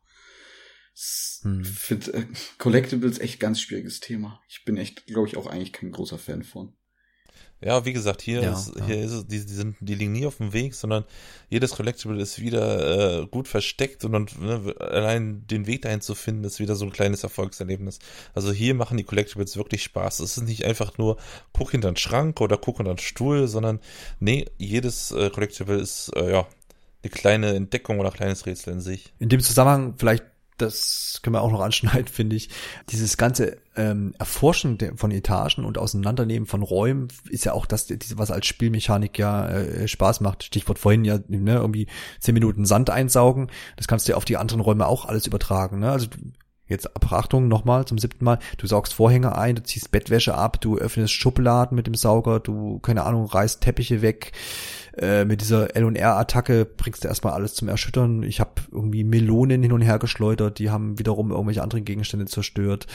Hm. Ich finde äh, Collectibles echt ganz schwieriges Thema. Ich bin echt, glaube ich, auch eigentlich kein großer Fan von. Ja, wie gesagt, hier, ja, ist, hier ja. ist es, die, die, sind, die liegen nie auf dem Weg, sondern jedes Collectible ist wieder äh, gut versteckt und dann, ne, allein den Weg dahin zu finden, ist wieder so ein kleines Erfolgserlebnis. Also hier machen die Collectibles wirklich Spaß. Es ist nicht einfach nur, guck hinter den Schrank oder guck unter den Stuhl, sondern nee, jedes äh, Collectible ist äh, ja eine kleine Entdeckung oder ein kleines Rätsel in sich. In dem Zusammenhang vielleicht das können wir auch noch anschneiden, finde ich. Dieses ganze ähm, Erforschen von Etagen und Auseinandernehmen von Räumen ist ja auch das, was als Spielmechanik ja äh, Spaß macht. Stichwort vorhin ja, ne, irgendwie zehn Minuten Sand einsaugen. Das kannst du ja auf die anderen Räume auch alles übertragen. Ne? Also Jetzt Achtung nochmal zum siebten Mal. Du saugst Vorhänge ein, du ziehst Bettwäsche ab, du öffnest Schubladen mit dem Sauger, du, keine Ahnung, reißt Teppiche weg. Äh, mit dieser L&R-Attacke bringst du erstmal alles zum Erschüttern. Ich habe irgendwie Melonen hin und her geschleudert, die haben wiederum irgendwelche anderen Gegenstände zerstört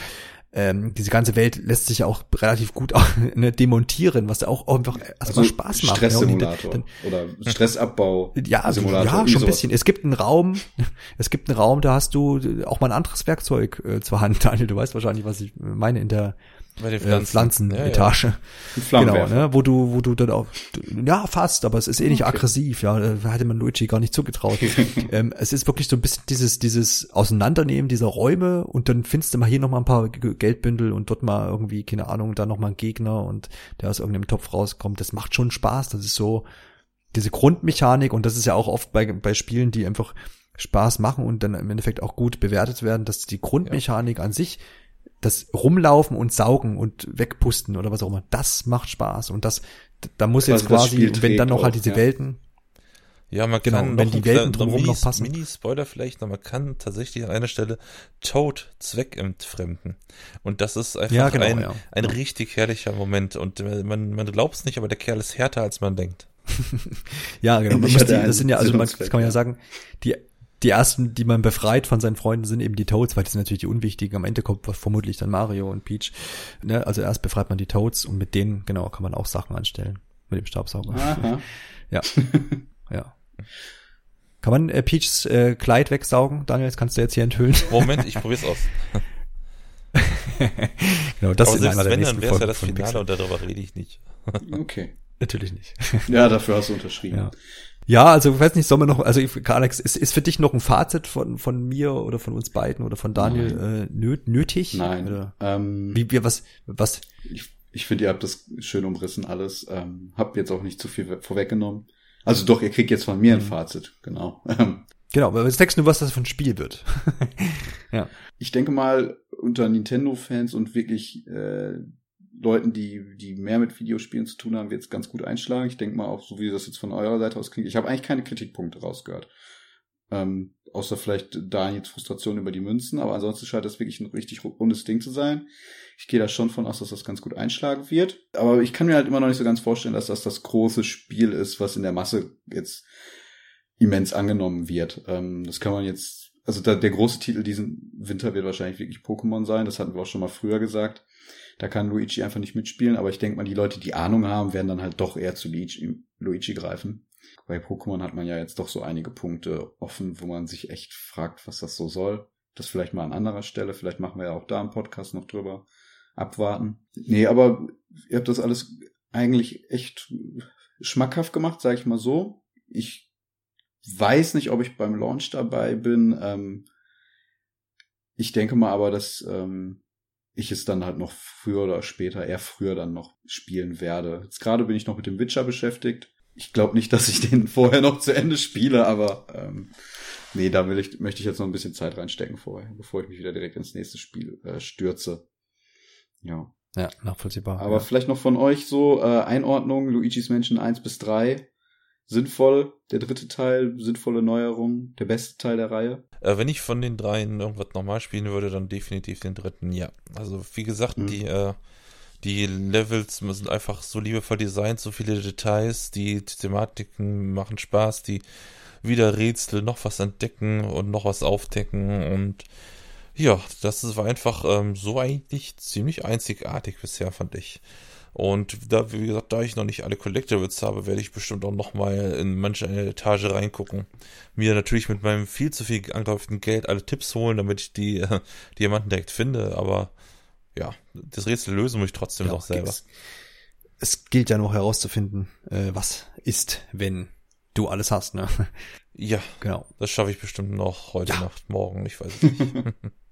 ähm, diese ganze Welt lässt sich ja auch relativ gut auch, ne, demontieren, was ja auch einfach erstmal also Spaß macht. Stresssimulator ja, oder Stressabbau. Ja, also, ja, schon ein bisschen. Es gibt einen Raum, es gibt einen Raum, da hast du auch mal ein anderes Werkzeug äh, zur Hand, Daniel. Du weißt wahrscheinlich, was ich meine in der bei den Pflanzen. Äh, Pflanzenetage. Ja, ja. Genau, ne, wo du, wo du dann auch, ja, fast, aber es ist eh nicht okay. aggressiv, ja, da hätte man Luigi gar nicht zugetraut. ähm, es ist wirklich so ein bisschen dieses, dieses Auseinandernehmen dieser Räume und dann findest du mal hier noch mal ein paar Geldbündel und dort mal irgendwie, keine Ahnung, da noch mal ein Gegner und der aus irgendeinem Topf rauskommt. Das macht schon Spaß. Das ist so diese Grundmechanik und das ist ja auch oft bei, bei Spielen, die einfach Spaß machen und dann im Endeffekt auch gut bewertet werden, dass die Grundmechanik ja. an sich das Rumlaufen und Saugen und Wegpusten oder was auch immer, das macht Spaß. Und das, da muss Quasi jetzt quasi, wenn dann noch halt auch, diese ja. Welten, Ja, man Genau, kann wenn noch die ein Welten drumherum noch Mini- passen. Mini-Spoiler vielleicht, noch, man kann tatsächlich an einer Stelle Toad zweckentfremden. Und das ist einfach Ja, genau, ein, ja. ein Ja. richtig herrlicher Moment. Und äh, man, man glaubt es nicht, aber der Kerl ist härter, als man denkt. ja, genau, man muss die, das sind ja, also man, das kann man ja. sagen, die, die ersten, die man befreit von seinen Freunden, sind eben die Toads, weil die sind natürlich die unwichtigen. Am Ende kommt vermutlich dann Mario und Peach. Ne? Also erst befreit man die Toads und mit denen, genau, kann man auch Sachen anstellen. Mit dem Staubsauger. Aha. Ja. ja. Kann man äh, Peachs äh, Kleid wegsaugen? Daniel, das kannst du jetzt hier enthüllen. Moment, ich probier's aus. genau, das aber in einer selbst der wenn, nächsten dann wäre es ja das von Finale und darüber rede ich nicht. Okay. Natürlich nicht. Ja, dafür hast du unterschrieben. Ja. Ja, also ich weiß nicht, sollen wir noch, also Alex, ist, ist für dich noch ein Fazit von, von mir oder von uns beiden oder von Daniel äh, nöt, nötig? Nein. Oder Ähm, wie wir was, was, ich ich finde, ihr habt das schön umrissen alles. Ähm, habt jetzt auch nicht zu viel we- vorweggenommen. Also doch, ihr kriegt jetzt von mir ein Mhm. Fazit, genau. Genau, aber jetzt denkst du, was das für ein Spiel wird. ja. ich denke mal, unter Nintendo-Fans und wirklich äh, Leuten, die, die mehr mit Videospielen zu tun haben, wird es ganz gut einschlagen. Ich denke mal auch, so wie das jetzt von eurer Seite aus klingt. Ich habe eigentlich keine Kritikpunkte rausgehört. Ähm, außer vielleicht Daniels Frustration über die Münzen, aber ansonsten scheint das wirklich ein richtig rundes Ding zu sein. Ich gehe da schon von aus, dass das ganz gut einschlagen wird. Aber ich kann mir halt immer noch nicht so ganz vorstellen, dass das das große Spiel ist, was in der Masse jetzt immens angenommen wird. Ähm, das kann man jetzt, also da, der große Titel diesen Winter wird wahrscheinlich wirklich Pokémon sein. Das hatten wir auch schon mal früher gesagt. Da kann Luigi einfach nicht mitspielen, aber ich denke mal, die Leute, die Ahnung haben, werden dann halt doch eher zu Luigi, Luigi greifen. Bei Pokémon hat man ja jetzt doch so einige Punkte offen, wo man sich echt fragt, was das so soll. Das vielleicht mal an anderer Stelle, vielleicht machen wir ja auch da im Podcast noch drüber abwarten. Nee, aber ihr habt das alles eigentlich echt schmackhaft gemacht, sage ich mal so. Ich weiß nicht, ob ich beim Launch dabei bin. Ähm, ich denke mal aber, dass ähm, ich es dann halt noch früher oder später, eher früher dann noch spielen werde. Jetzt gerade bin ich noch mit dem Witcher beschäftigt. Ich glaube nicht, dass ich den vorher noch zu Ende spiele, aber ähm, nee, da will ich, möchte ich jetzt noch ein bisschen Zeit reinstecken vorher, bevor ich mich wieder direkt ins nächste Spiel äh, stürze. Ja. Ja, nachvollziehbar. Aber ja. vielleicht noch von euch so äh, Einordnung, Luigi's Mansion 1 bis 3. Sinnvoll, der dritte Teil, sinnvolle Neuerung, der beste Teil der Reihe. Äh, wenn ich von den dreien irgendwas nochmal spielen würde, dann definitiv den dritten, ja. Also wie gesagt, Mhm. die, äh, die Levels sind einfach so liebevoll designt, so viele Details, die Thematiken machen Spaß, die wieder Rätsel, noch was entdecken und noch was aufdecken und ja, das war einfach ähm, so eigentlich ziemlich einzigartig bisher, fand ich. Und da, wie gesagt, da ich noch nicht alle Collectibles habe, werde ich bestimmt auch noch mal in manche eine Etage reingucken. Mir natürlich mit meinem viel zu viel angehäuften Geld alle Tipps holen, damit ich die äh, Diamanten direkt finde. Aber ja, das Rätsel lösen muss ich trotzdem Genau, noch selber. Es, es gilt ja noch herauszufinden, äh, was ist, wenn du alles hast, ne? Ja, genau. das schaffe ich bestimmt noch heute Ja. Nacht, morgen, ich weiß es nicht.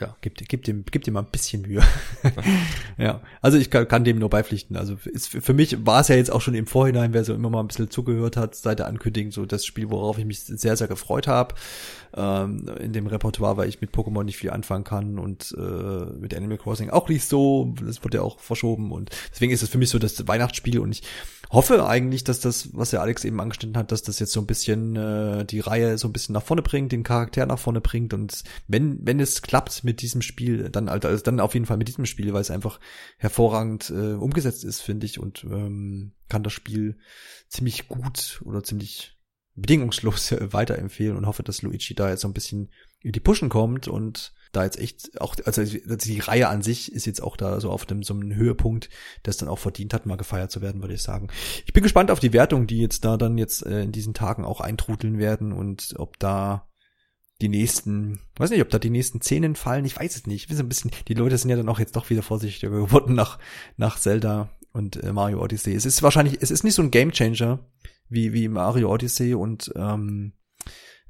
Ja, gib, gib dem, gib dem mal ein bisschen Mühe. ja, also ich kann, kann dem nur beipflichten. Also ist, für mich war es ja jetzt auch schon im Vorhinein, wer so immer mal ein bisschen zugehört hat, seit der Ankündigung, so das Spiel, worauf ich mich sehr, sehr gefreut habe. Ähm, in dem Repertoire, weil ich mit Pokémon nicht viel anfangen kann und äh, mit Animal Crossing auch nicht so. Das wurde ja auch verschoben und deswegen ist es für mich so das Weihnachtsspiel und ich hoffe eigentlich, dass das, was der Alex eben angeschnitten hat, dass das jetzt so ein bisschen äh, die Reihe so ein bisschen nach vorne bringt, den Charakter nach vorne bringt und wenn wenn es klappt mit diesem Spiel, dann halt, also dann auf jeden Fall mit diesem Spiel, weil es einfach hervorragend äh, umgesetzt ist, finde ich und ähm, kann das Spiel ziemlich gut oder ziemlich bedingungslos weiterempfehlen und hoffe, dass Luigi da jetzt so ein bisschen die Pushen kommt und da jetzt echt auch, also die Reihe an sich ist jetzt auch da so auf dem so einem Höhepunkt, es dann auch verdient hat, mal gefeiert zu werden, würde ich sagen. Ich bin gespannt auf die Wertung, die jetzt da dann jetzt äh, in diesen Tagen auch eintrudeln werden und ob da die nächsten, weiß nicht, ob da die nächsten Szenen fallen, ich weiß es nicht. Ich bin so ein bisschen, die Leute sind ja dann auch jetzt doch wieder vorsichtiger geworden nach, nach Zelda und äh, Mario Odyssey. Es ist wahrscheinlich, es ist nicht so ein Gamechanger wie, wie Mario Odyssey und ähm,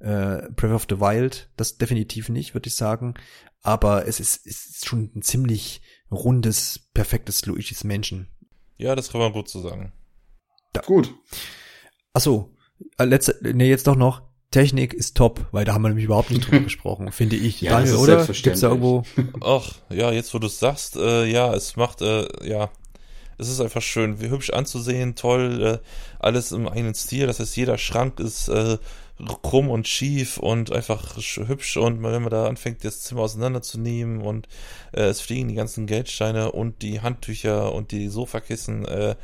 äh, Breath of the Wild, das definitiv nicht, würde ich sagen. Aber es ist, es ist schon ein ziemlich rundes, perfektes Luigi's Mansion. ja, das kann man gut so sagen. Gut. Ach so, äh, letzte, nee, jetzt doch noch. Technik ist top, weil da haben wir nämlich überhaupt nicht drüber gesprochen, finde ich. Ja, Daniel, das ist oder? selbstverständlich. Gibt's da irgendwo? Ach, ja, jetzt wo du es sagst, äh, ja, es macht, äh, ja, es ist einfach schön, wie hübsch anzusehen, toll, äh, alles im eigenen Stil. Das heißt, jeder Schrank ist äh, krumm und schief und einfach sch- hübsch. Und wenn man da anfängt, das Zimmer auseinanderzunehmen und äh, es fliegen die ganzen Geldsteine und die Handtücher und die Sofakissen, äh,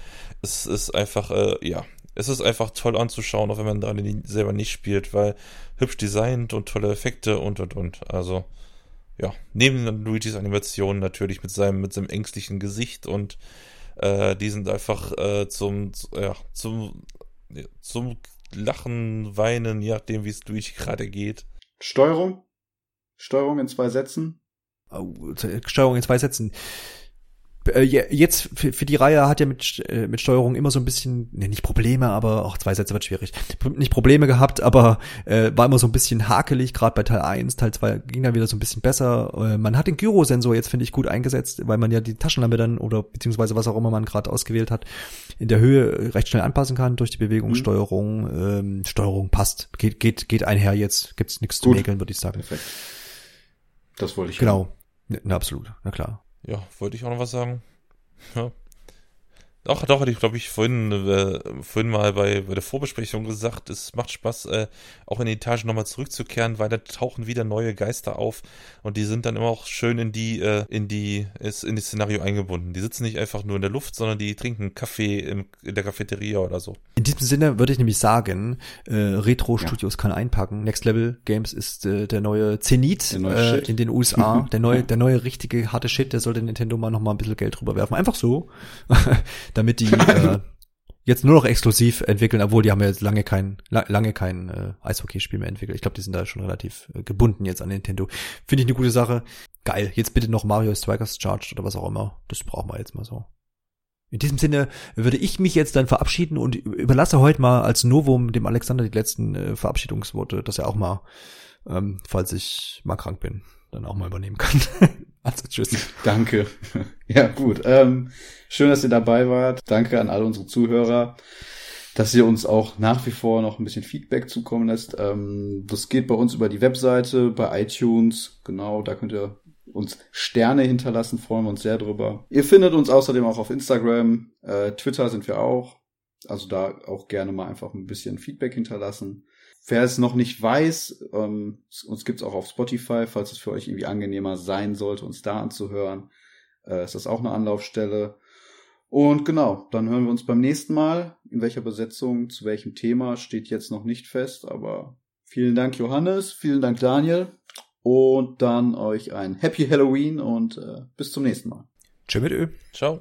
es ist einfach, äh, ja, es ist einfach toll anzuschauen, auch wenn man da selber nicht spielt, weil hübsch designt und tolle Effekte und und und. Also ja, neben Luigis Animation natürlich mit seinem mit seinem ängstlichen Gesicht und äh, die sind einfach äh, zum ja, zum ja, zum Lachen, Weinen, je nachdem wie es Luigi gerade geht. Steuerung? Steuerung in zwei Sätzen? Oh, Steuerung in zwei Sätzen. Äh, je- Jetzt für, die Reihe hat ja mit, äh, mit Steuerung immer so ein bisschen, ne, nicht Probleme, aber auch zwei Sätze wird schwierig. Nicht Probleme gehabt, aber äh, war immer so ein bisschen hakelig, gerade bei Teil 1. Teil 2 ging dann wieder so ein bisschen besser. Äh, man hat den Gyrosensor jetzt, finde ich, gut eingesetzt, weil man ja die Taschenlampe dann oder beziehungsweise was auch immer man gerade ausgewählt hat, in der Höhe recht schnell anpassen kann durch die Bewegung, Mhm. Steuerung. Ähm, Steuerung passt. Geht, geht, geht einher jetzt. Gibt's nichts zu mäkeln, würde ich sagen. Perfekt. Das wollte ich. Genau. Na, absolut, na klar. Ja, wollte ich auch noch was sagen? Ja. Doch, doch, hatte ich glaube ich vorhin, äh, vorhin mal bei, bei der Vorbesprechung gesagt, es macht Spaß, äh, auch in die Etage nochmal zurückzukehren, weil da tauchen wieder neue Geister auf und die sind dann immer auch schön in die, äh, in die, ist in das Szenario eingebunden. Die sitzen nicht einfach nur in der Luft, sondern die trinken Kaffee im, in der Cafeteria oder so. In diesem Sinne würde ich nämlich sagen, äh, Retro Studios kann einpacken. Next Level Games ist äh, der neue Zenit Der neue äh, in den USA. der neue, der neue richtige harte Shit. Der sollte Nintendo mal noch mal ein bisschen Geld drüber werfen. Einfach so, damit die äh, jetzt nur noch exklusiv entwickeln, obwohl die haben ja jetzt lange kein la lange kein äh, Eishockeyspiel mehr entwickelt. Ich glaube, die sind da schon relativ äh, gebunden jetzt an Nintendo. Finde ich eine gute Sache. Geil. Jetzt bitte noch Mario Strikers Charged oder was auch immer. Das brauchen wir jetzt mal so. In diesem Sinne würde ich mich jetzt dann verabschieden und überlasse heute mal als Novum dem Alexander die letzten äh, Verabschiedungsworte, dass er auch mal, ähm, falls ich mal krank bin, dann auch mal übernehmen kann. also tschüss. Danke. Ja, gut. Ähm, schön, dass ihr dabei wart. Danke an alle unsere Zuhörer, dass ihr uns auch nach wie vor noch ein bisschen Feedback zukommen lässt. Ähm, das geht bei uns über die Webseite, bei iTunes. Genau, da könnt ihr uns Sterne hinterlassen, freuen wir uns sehr drüber. Ihr findet uns außerdem auch auf Instagram, äh, Twitter sind wir auch. Also da auch gerne mal einfach ein bisschen Feedback hinterlassen. Wer es noch nicht weiß, ähm, uns gibt's auch auf Spotify, falls es für euch irgendwie angenehmer sein sollte, uns da anzuhören, äh, ist das auch eine Anlaufstelle. Und genau, dann hören wir uns beim nächsten Mal. In welcher Besetzung, zu welchem Thema, steht jetzt noch nicht fest, aber vielen Dank, Johannes, vielen Dank, Daniel. Und dann euch ein Happy Halloween und äh, bis zum nächsten Mal. Tschö mit Ö. Ciao.